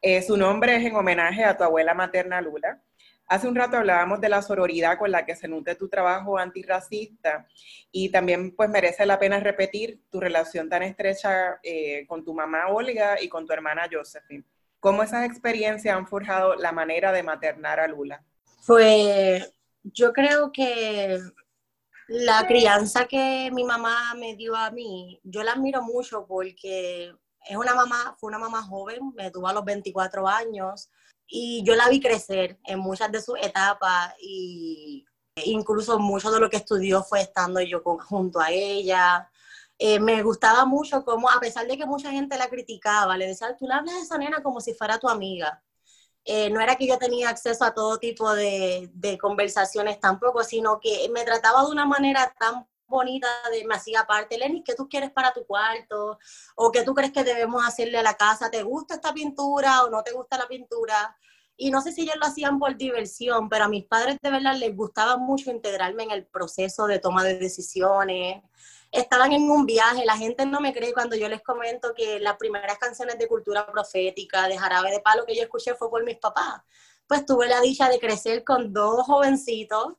Eh, su nombre es en homenaje a tu abuela materna Lula. Hace un rato hablábamos de la sororidad con la que se nutre tu trabajo antirracista y también pues merece la pena repetir tu relación tan estrecha eh, con tu mamá Olga y con tu hermana Josephine. ¿Cómo esas experiencias han forjado la manera de maternar a Lula? Pues yo creo que la crianza que mi mamá me dio a mí, yo la admiro mucho porque es una mamá, fue una mamá joven, me tuvo a los 24 años y yo la vi crecer en muchas de sus etapas y incluso mucho de lo que estudió fue estando yo junto a ella. Eh, me gustaba mucho como, a pesar de que mucha gente la criticaba, le decía, tú le hablas de esa nena como si fuera tu amiga. Eh, no era que yo tenía acceso a todo tipo de, de, conversaciones tampoco, sino que me trataba de una manera tan bonita de me hacía parte, Lenny, ¿qué tú quieres para tu cuarto? ¿O qué tú crees que debemos hacerle a la casa? ¿Te gusta esta pintura o no te gusta la pintura? Y no sé si ellos lo hacían por diversión, pero a mis padres de verdad les gustaba mucho integrarme en el proceso de toma de decisiones, estaban en un viaje, la gente no me cree cuando yo les comento que las primeras canciones de cultura profética, de jarabe de palo que yo escuché fue por mis papás. Pues tuve la dicha de crecer con dos jovencitos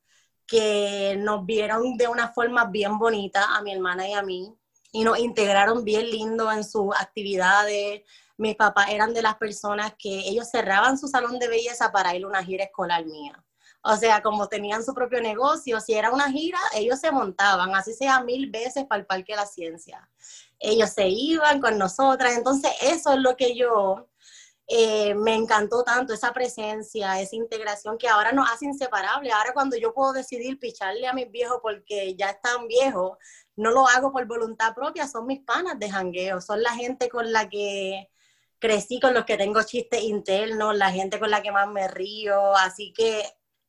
que nos vieron de una forma bien bonita a mi hermana y a mí y nos integraron bien lindo en sus actividades. Mis papás eran de las personas que ellos cerraban su salón de belleza para ir a una gira escolar mía. O sea, como tenían su propio negocio, si era una gira, ellos se montaban, así sea mil veces para el Parque de la Ciencia. Ellos se iban con nosotras, entonces eso es lo que yo eh, me encantó tanto, esa presencia, esa integración que ahora nos hace inseparables. Ahora cuando yo puedo decidir picharle a mis viejos porque ya están viejos, no lo hago por voluntad propia, son mis panas de jangueo, son la gente con la que crecí, con los que tengo chistes internos, la gente con la que más me río, así que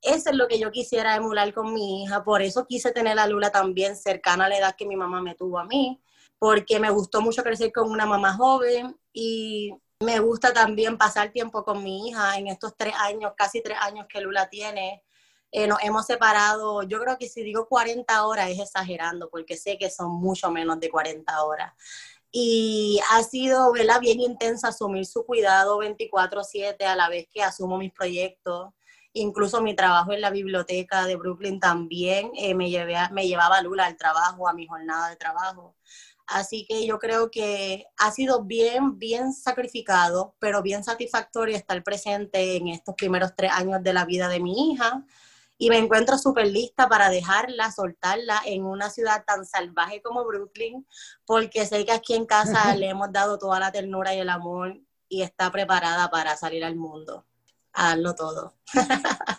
eso es lo que yo quisiera emular con mi hija, por eso quise tener a Lula también cercana a la edad que mi mamá me tuvo a mí, porque me gustó mucho crecer con una mamá joven y me gusta también pasar tiempo con mi hija en estos tres años, casi tres años que Lula tiene. Eh, nos hemos separado, yo creo que si digo 40 horas es exagerando, porque sé que son mucho menos de 40 horas. Y ha sido, ¿verdad? Bien intensa asumir su cuidado 24/7 a la vez que asumo mis proyectos Incluso mi trabajo en la biblioteca de Brooklyn también eh, me, llevé me llevaba a Lula al trabajo, a mi jornada de trabajo. Así que yo creo que ha sido bien, bien sacrificado, pero bien satisfactorio estar presente en estos primeros tres años de la vida de mi hija. Y me encuentro súper lista para dejarla, soltarla en una ciudad tan salvaje como Brooklyn, porque sé que aquí en casa le hemos dado toda la ternura y el amor y está preparada para salir al mundo hazlo todo.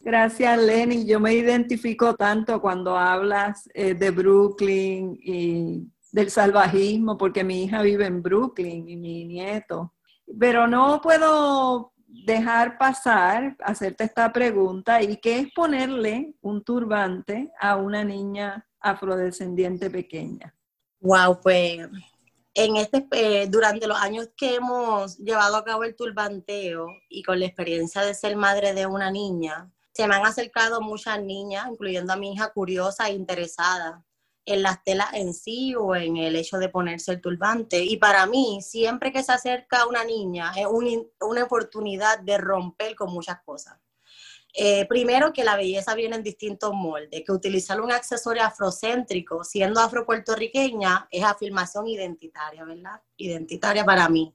Gracias, Lenny. Yo me identifico tanto cuando hablas eh, de Brooklyn y del salvajismo, porque mi hija vive en Brooklyn y mi nieto. Pero no puedo dejar pasar, hacerte esta pregunta, ¿y qué es ponerle un turbante a una niña afrodescendiente pequeña? Wow, pues en este, eh, durante los años que hemos llevado a cabo el turbanteo y con la experiencia de ser madre de una niña, se me han acercado muchas niñas, incluyendo a mi hija curiosa e interesada en las telas en sí o en el hecho de ponerse el turbante. Y para mí, siempre que se acerca una niña, es una oportunidad de romper con muchas cosas. Eh, primero, que la belleza viene en distintos moldes, que utilizar un accesorio afrocéntrico, siendo afropuertorriqueña, es afirmación identitaria, ¿verdad? Identitaria para mí.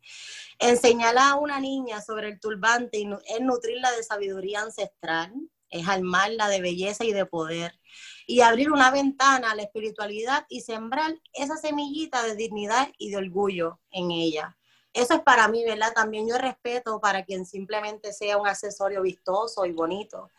Enseñar a una niña sobre el turbante es nutrirla de sabiduría ancestral, es armarla de belleza y de poder, y abrir una ventana a la espiritualidad y sembrar esa semillita de dignidad y de orgullo en ella eso es para mí, ¿verdad? También yo respeto para quien simplemente sea un accesorio vistoso y bonito.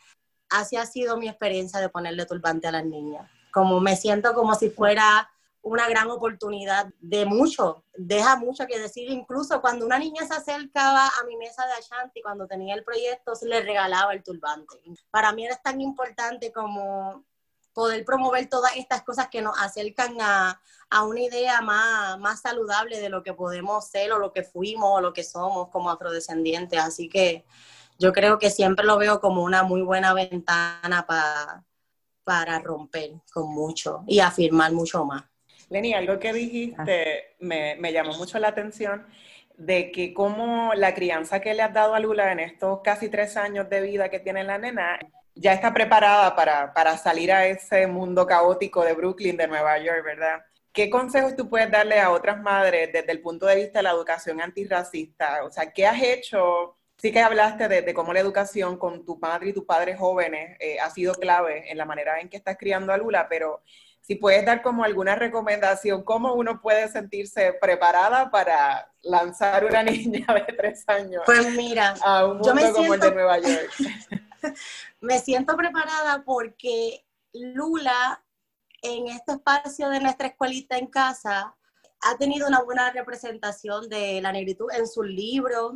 Así ha sido mi experiencia de ponerle turbante a las niñas. Como me siento como si fuera una gran oportunidad de mucho, deja mucho que decir. Incluso cuando una niña se acercaba a mi mesa de Ashanti, cuando tenía el proyecto, se le regalaba el turbante. Para mí era tan importante como poder promover todas estas cosas que nos acercan a, una idea más, más saludable de lo que podemos ser o lo que fuimos o lo que somos como afrodescendientes. Así que yo creo que siempre lo veo como una muy buena ventana para, para romper con mucho y afirmar mucho más. Lenny, algo que dijiste me, me llamó mucho la atención de que como la crianza que le has dado a Lula en estos casi tres años de vida que tiene la nena ya está preparada para, salir a ese mundo caótico de Brooklyn, de Nueva York, ¿verdad? ¿Qué consejos tú puedes darle a otras madres desde el punto de vista de la educación antirracista? O sea, ¿qué has hecho? Sí que hablaste de, cómo la educación con tu madre y tu padre jóvenes eh, ha sido clave en la manera en que estás criando a Lula, pero si puedes dar como alguna recomendación, ¿cómo uno puede sentirse preparada para lanzar una niña de tres años pues mira, a un mundo como el de Nueva York? me siento preparada porque Lula, en este espacio de nuestra escuelita en casa, ha tenido una buena representación de la negritud en sus libros,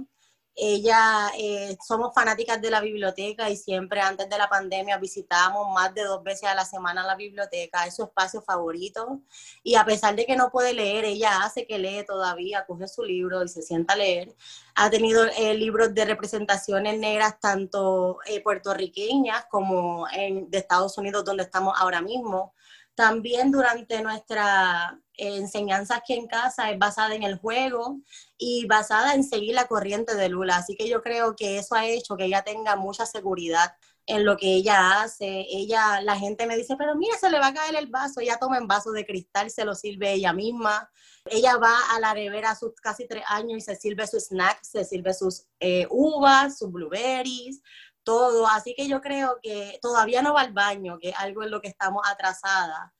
ella, eh, somos fanáticas de la biblioteca y siempre antes de la pandemia visitamos más de dos veces a la semana la biblioteca, es su espacio favorito. Y a pesar de que no puede leer, ella hace que lee todavía, coge su libro y se sienta a leer. Ha tenido eh, libros de representaciones negras tanto eh, puertorriqueñas como en, de Estados Unidos, donde estamos ahora mismo. También durante nuestra enseñanza aquí en casa es basada en el juego y basada en seguir la corriente de Lula. Así que yo creo que eso ha hecho que ella tenga mucha seguridad en lo que ella hace. Ella, la gente me dice, pero mira, se le va a caer el vaso. Ella toma en vaso de cristal, se lo sirve ella misma. Ella va a la nevera a sus casi tres años y se sirve sus snacks, se sirve sus eh, uvas, sus blueberries, todo. Así que yo creo que todavía no va al baño, que algo en lo que estamos atrasadas,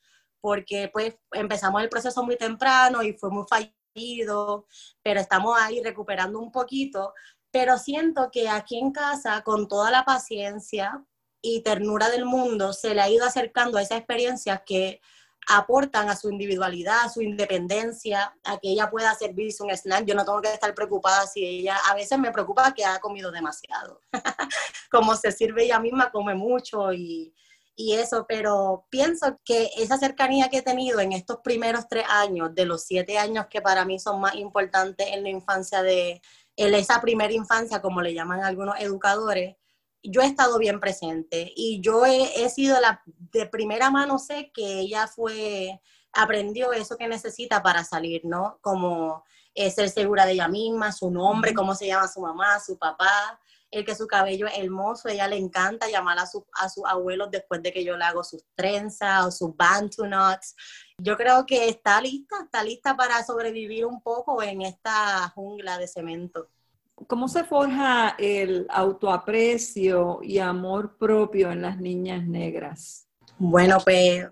porque pues empezamos el proceso muy temprano y fue muy fallido, pero estamos ahí recuperando un poquito. Pero siento que aquí en casa, con toda la paciencia y ternura del mundo, se le ha ido acercando a esa experiencia que aportan a su individualidad, a su independencia, a que ella pueda servirse un snack. Yo no tengo que estar preocupada si ella, a veces me preocupa que ha comido demasiado. Como se sirve ella misma, come mucho y, y eso, pero pienso que esa cercanía que he tenido en estos primeros tres años, de los siete años que para mí son más importantes en la infancia de, en esa primera infancia, como le llaman algunos educadores, yo he estado bien presente y yo he, sido la de primera mano, sé que ella fue, aprendió eso que necesita para salir, ¿no? Como eh, ser segura de ella misma, su nombre, cómo se llama su mamá, su papá, el que su cabello es hermoso, ella le encanta llamar a, su, a sus abuelos después de que yo le hago sus trenzas o sus bantu knots. Yo creo que está lista, está lista para sobrevivir un poco en esta jungla de cemento. ¿Cómo se forja el autoaprecio y amor propio en las niñas negras? Bueno, pues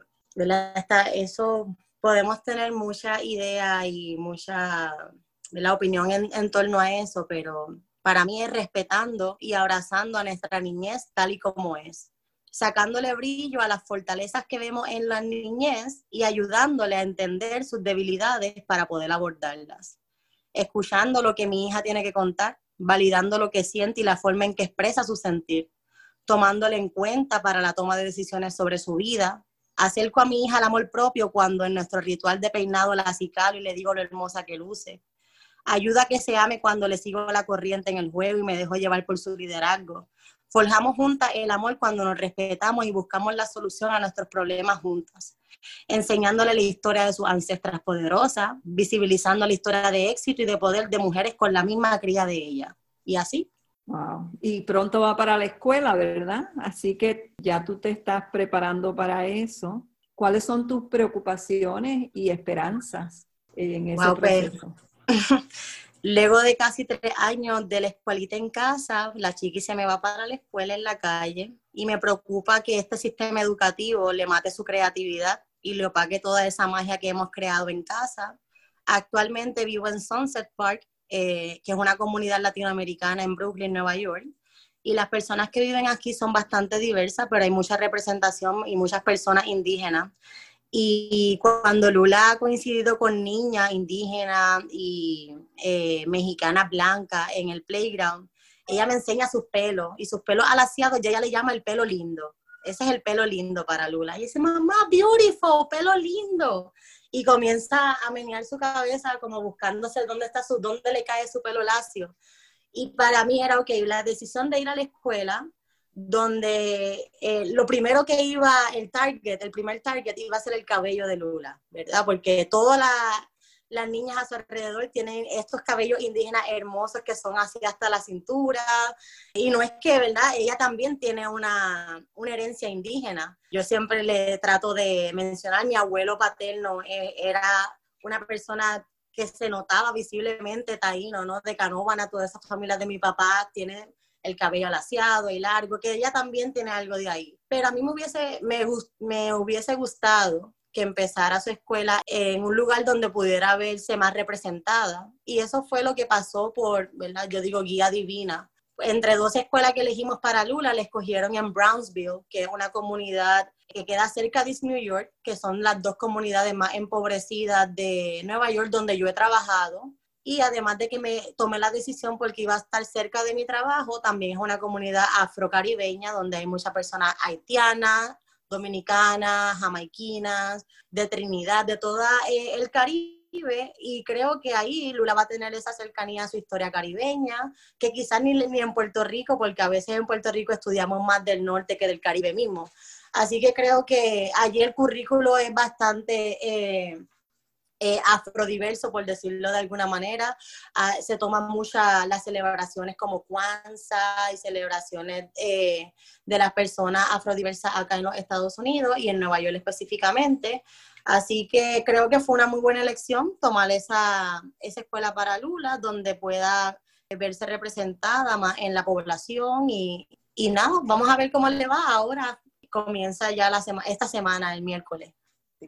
eso podemos tener mucha idea y mucha la opinión en, en, torno a eso, pero para mí es respetando y abrazando a nuestra niñez tal y como es, sacándole brillo a las fortalezas que vemos en la niñez y ayudándole a entender sus debilidades para poder abordarlas escuchando lo que mi hija tiene que contar, validando lo que siente y la forma en que expresa su sentir, tomándole en cuenta para la toma de decisiones sobre su vida. Acerco a mi hija al amor propio cuando en nuestro ritual de peinado la acicalo y le digo lo hermosa que luce. Ayuda a que se ame cuando le sigo la corriente en el juego y me dejo llevar por su liderazgo. Forjamos juntas el amor cuando nos respetamos y buscamos la solución a nuestros problemas juntas enseñándole la historia de sus ancestras poderosas, visibilizando la historia de éxito y de poder de mujeres con la misma cría de ella. Y así, Wow. Y pronto va para la escuela, ¿verdad? Así que ya tú te estás preparando para eso. ¿Cuáles son tus preocupaciones y esperanzas en ese pues, proceso? Luego de casi tres años de la escuelita en casa, la chiqui se me va para la escuela en la calle y me preocupa que este sistema educativo le mate su creatividad y le opaque toda esa magia que hemos creado en casa. Actualmente vivo en Sunset Park, eh, que es una comunidad latinoamericana en Brooklyn, Nueva York, y las personas que viven aquí son bastante diversas, pero hay mucha representación y muchas personas indígenas. Y cuando Lula ha coincidido con niñas indígenas y eh, mexicanas blancas en el playground, ella me enseña sus pelos y sus pelos alaciados, y ella le llama el pelo lindo. Ese es el pelo lindo para Lula. Y dice, mamá, beautiful, pelo lindo. Y comienza a menear su cabeza como buscándose dónde está su, dónde le cae su pelo lacio. Y para mí era, ok, la decisión de ir a la escuela, donde eh, lo primero que iba, el target, el primer target iba a ser el cabello de Lula, ¿verdad? Porque toda la, las niñas a su alrededor tienen estos cabellos indígenas hermosos que son así hasta la cintura. Y no es que, ¿verdad? Ella también tiene una, una herencia indígena. Yo siempre le trato de mencionar, mi abuelo paterno eh, era una persona que se notaba visiblemente taíno, ¿no? De Canóvana, toda esa familia de mi papá tiene el cabello alaciado y largo, que ella también tiene algo de ahí. Pero a mí me hubiese, me, hubiese gustado que empezara su escuela en un lugar donde pudiera verse más representada. Y eso fue lo que pasó por, ¿verdad? Yo digo guía divina. Entre dos escuelas que elegimos para Lula, le escogieron en Brownsville, que es una comunidad que queda cerca de New York, que son las dos comunidades más empobrecidas de Nueva York donde yo he trabajado. Y además de que me tomé la decisión porque iba a estar cerca de mi trabajo, también es una comunidad afrocaribeña donde hay muchas personas haitianas, dominicanas, jamaiquinas, de Trinidad, de todo eh, el Caribe, y creo que ahí Lula va a tener esa cercanía a su historia caribeña, que quizás ni, ni en Puerto Rico, porque a veces en Puerto Rico estudiamos más del norte que del Caribe mismo. Así que creo que allí el currículo es bastante eh, eh, afrodiverso, por decirlo de alguna manera. Ah, se toman muchas las celebraciones como Kwanzaa y celebraciones eh, de las personas afrodiversas acá en los Estados Unidos y en Nueva York específicamente. Así que creo que fue una muy buena elección tomar esa, esa escuela para Lula, donde pueda verse representada más en la población y, y nada, vamos a ver cómo le va ahora. Comienza ya la esta semana, el miércoles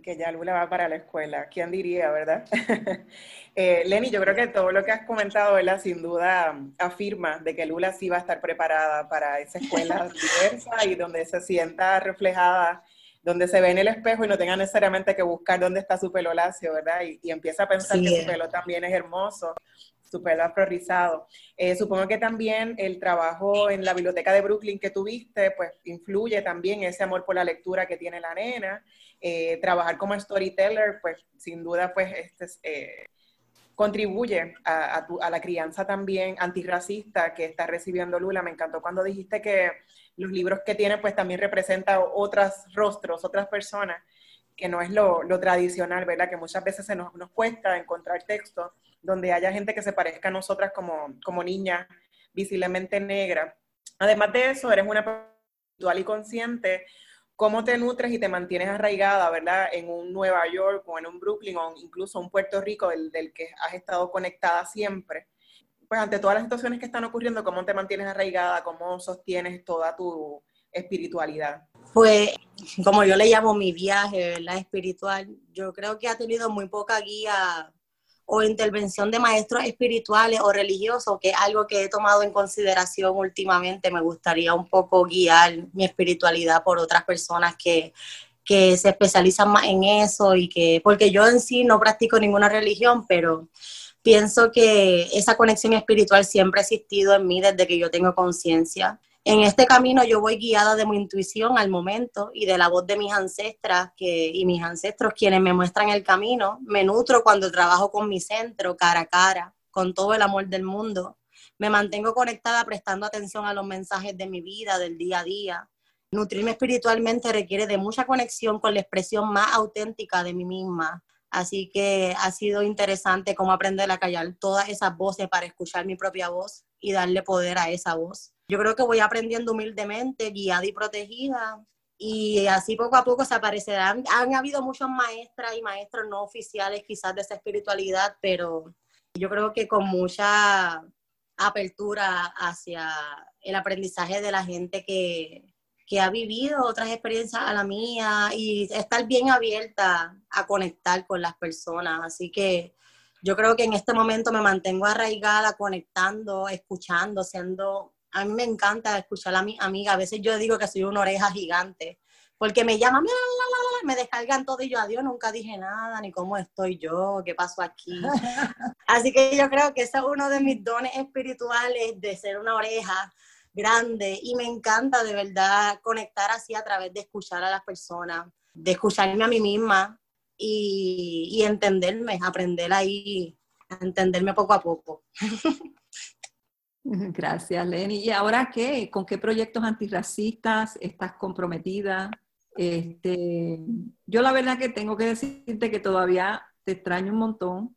que ya Lula va para la escuela. ¿Quién diría, verdad? eh, Lenny, yo creo que todo lo que has comentado, ¿verdad? Sin duda afirma de que Lula sí va a estar preparada para esa escuela diversa y donde se sienta reflejada, donde se ve en el espejo y no tenga necesariamente que buscar dónde está su pelo lacio, ¿verdad? Y, y empieza a pensar que su pelo también es hermoso su pelo afrorizado. Eh, supongo que también el trabajo en la biblioteca de Brooklyn que tuviste, pues influye también ese amor por la lectura que tiene la nena. Eh, trabajar como storyteller, pues sin duda, pues este, eh, contribuye a, la crianza también antirracista que está recibiendo Lula. Me encantó cuando dijiste que los libros que tiene, pues también representan otros rostros, otras personas, que no es lo, tradicional, ¿verdad? Que muchas veces se nos, nos cuesta encontrar textos donde haya gente que se parezca a nosotras como, como visiblemente negras. Además de eso, eres una espiritual y consciente cómo te nutres y te mantienes arraigada, ¿verdad? En un Nueva York o en un Brooklyn o incluso un Puerto Rico del, del, que has estado conectada siempre. Pues ante todas las situaciones que están ocurriendo, ¿cómo te mantienes arraigada? ¿Cómo sostienes toda tu espiritualidad? Pues como yo le llamo mi viaje, ¿verdad? Espiritual, yo creo que ha tenido muy poca guía o intervención de maestros espirituales o religiosos, que es algo que he tomado en consideración últimamente. Me gustaría un poco guiar mi espiritualidad por otras personas que, que se especializan más en eso y que, porque yo en sí no practico ninguna religión, pero pienso que esa conexión espiritual siempre ha existido en mí desde que yo tengo conciencia en este camino yo voy guiada de mi intuición al momento y de la voz de mis ancestras que, y mis ancestros quienes me muestran el camino. Me nutro cuando trabajo con mi centro cara a cara, con todo el amor del mundo. Me mantengo conectada prestando atención a los mensajes de mi vida, del día a día. Nutrirme espiritualmente requiere de mucha conexión con la expresión más auténtica de mí misma. Así que ha sido interesante cómo aprender a callar todas esas voces para escuchar mi propia voz y darle poder a esa voz. Yo creo que voy aprendiendo humildemente, guiada y protegida, y así poco a poco se aparecerán. Han habido muchos maestras y maestros no oficiales quizás de esa espiritualidad, pero yo creo que con mucha apertura hacia el aprendizaje de la gente que, que ha vivido otras experiencias a la mía y estar bien abierta a conectar con las personas. Así que yo creo que en este momento me mantengo arraigada, conectando, escuchando, siendo... A mí me encanta escuchar a mi amiga. A veces yo digo que soy una oreja gigante, porque me llaman, me descargan todo y yo, adiós, nunca dije nada, ni cómo estoy yo, qué pasó aquí. Así que yo creo que ese es uno de mis dones espirituales de ser una oreja grande y me encanta de verdad conectar así a través de escuchar a las personas, de escucharme a mí misma y, y entenderme, aprender ahí, a entenderme poco a poco. Gracias, Lenny. ¿Y ahora qué? ¿Con qué proyectos antirracistas estás comprometida? Este, yo la verdad que tengo que decirte que todavía te extraño un montón.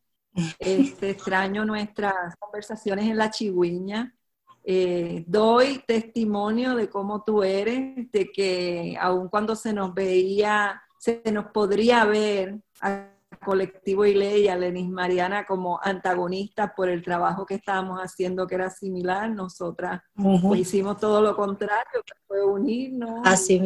Este, extraño nuestras conversaciones en la chigüiña. Eh, doy testimonio de cómo tú eres, de que aun cuando se nos veía, se nos podría ver colectivo Ile y a Lenis Mariana como antagonistas por el trabajo que estábamos haciendo que era similar, nosotras pues, hicimos todo lo contrario, que fue unirnos Así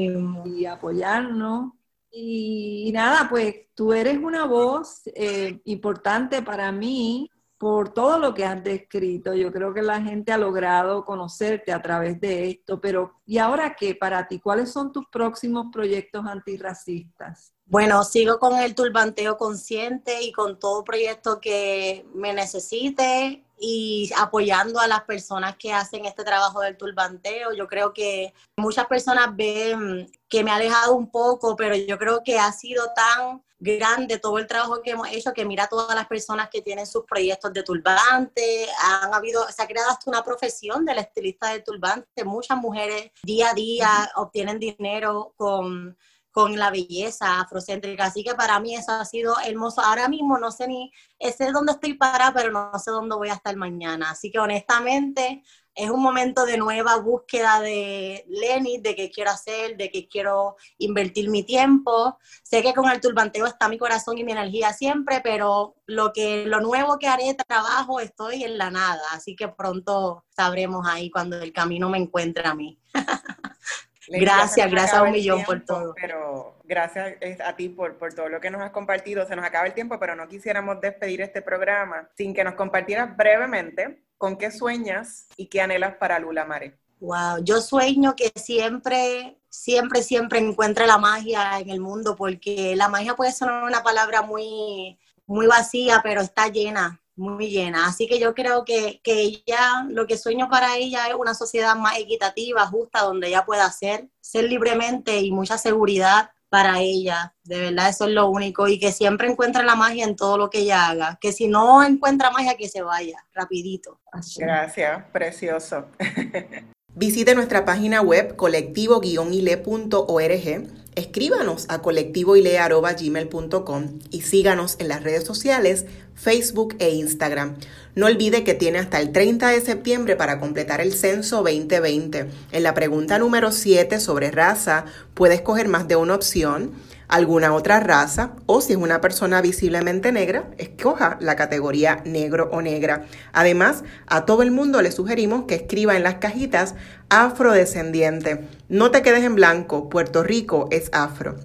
y, apoyarnos. Y, nada, pues tú eres una voz eh, importante para mí por todo lo que has descrito. Yo creo que la gente ha logrado conocerte a través de esto, pero ¿y ahora qué para ti? ¿Cuáles son tus próximos proyectos antirracistas? Bueno, sigo con el turbanteo consciente y con todo proyecto que me necesite y apoyando a las personas que hacen este trabajo del turbanteo. Yo creo que muchas personas ven que me ha alejado un poco, pero yo creo que ha sido tan grande todo el trabajo que hemos hecho, que mira a todas las personas que tienen sus proyectos de turbante, han habido, se ha creado hasta una profesión del estilista de turbante, muchas mujeres día a día obtienen dinero con con la belleza afrocéntrica. Así que para mí eso ha sido hermoso. Ahora mismo no sé ni, sé dónde estoy parada, pero no sé dónde voy a estar mañana. Así que honestamente es un momento de nueva búsqueda de Lenny, de qué quiero hacer, de qué quiero invertir mi tiempo. Sé que con el turbanteo está mi corazón y mi energía siempre, pero lo, que, lo nuevo que haré trabajo estoy en la nada. Así que pronto sabremos ahí cuando el camino me encuentre a mí. gracias, gracias a un millón por todo. Pero gracias a ti por, por todo lo que nos has compartido. Se nos acaba el tiempo, pero no quisiéramos despedir este programa sin que nos compartieras brevemente con qué sueñas y qué anhelas para Lula Mare. Wow, yo sueño que siempre, siempre, siempre encuentre la magia en el mundo, porque la magia puede sonar una palabra muy, muy vacía, pero está llena, muy llena. Así que yo creo que, que, ella, lo que sueño para ella es una sociedad más equitativa, justa, donde ella pueda ser, ser libremente y mucha seguridad para ella. De verdad, eso es lo único. Y que siempre encuentre la magia en todo lo que ella haga. Que si no encuentra magia, que se vaya, rapidito. Gracias, precioso. Visite nuestra página web colectivo-ile.org Escríbanos a colectivoile.gmail.com y síganos en las redes sociales, Facebook e Instagram. No olvide que tiene hasta el 30 de septiembre para completar el censo 2020. En la pregunta número 7 sobre raza, puede escoger más de una opción alguna otra raza o si es una persona visiblemente negra, escoja la categoría negro o negra. Además, a todo el mundo le sugerimos que escriba en las cajitas afrodescendiente. No te quedes en blanco, Puerto Rico es afro.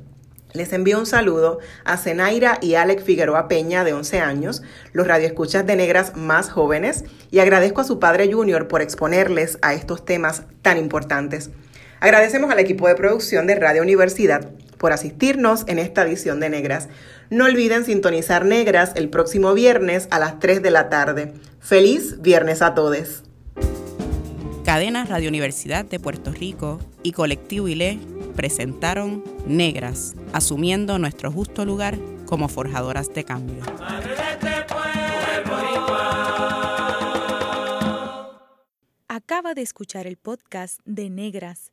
Les envío un saludo a Zenaira y Alex Figueroa Peña, de 11 años, los radioescuchas de negras más jóvenes, y agradezco a su padre Junior por exponerles a estos temas tan importantes. Agradecemos al equipo de producción de Radio Universidad por asistirnos en esta edición de Negras. No olviden sintonizar Negras el próximo viernes a las 3 de la tarde. Feliz viernes a todos. Cadena Radio Universidad de Puerto Rico y Colectivo ILE presentaron Negras, asumiendo nuestro justo lugar como forjadoras de cambio. Acaba de escuchar el podcast de Negras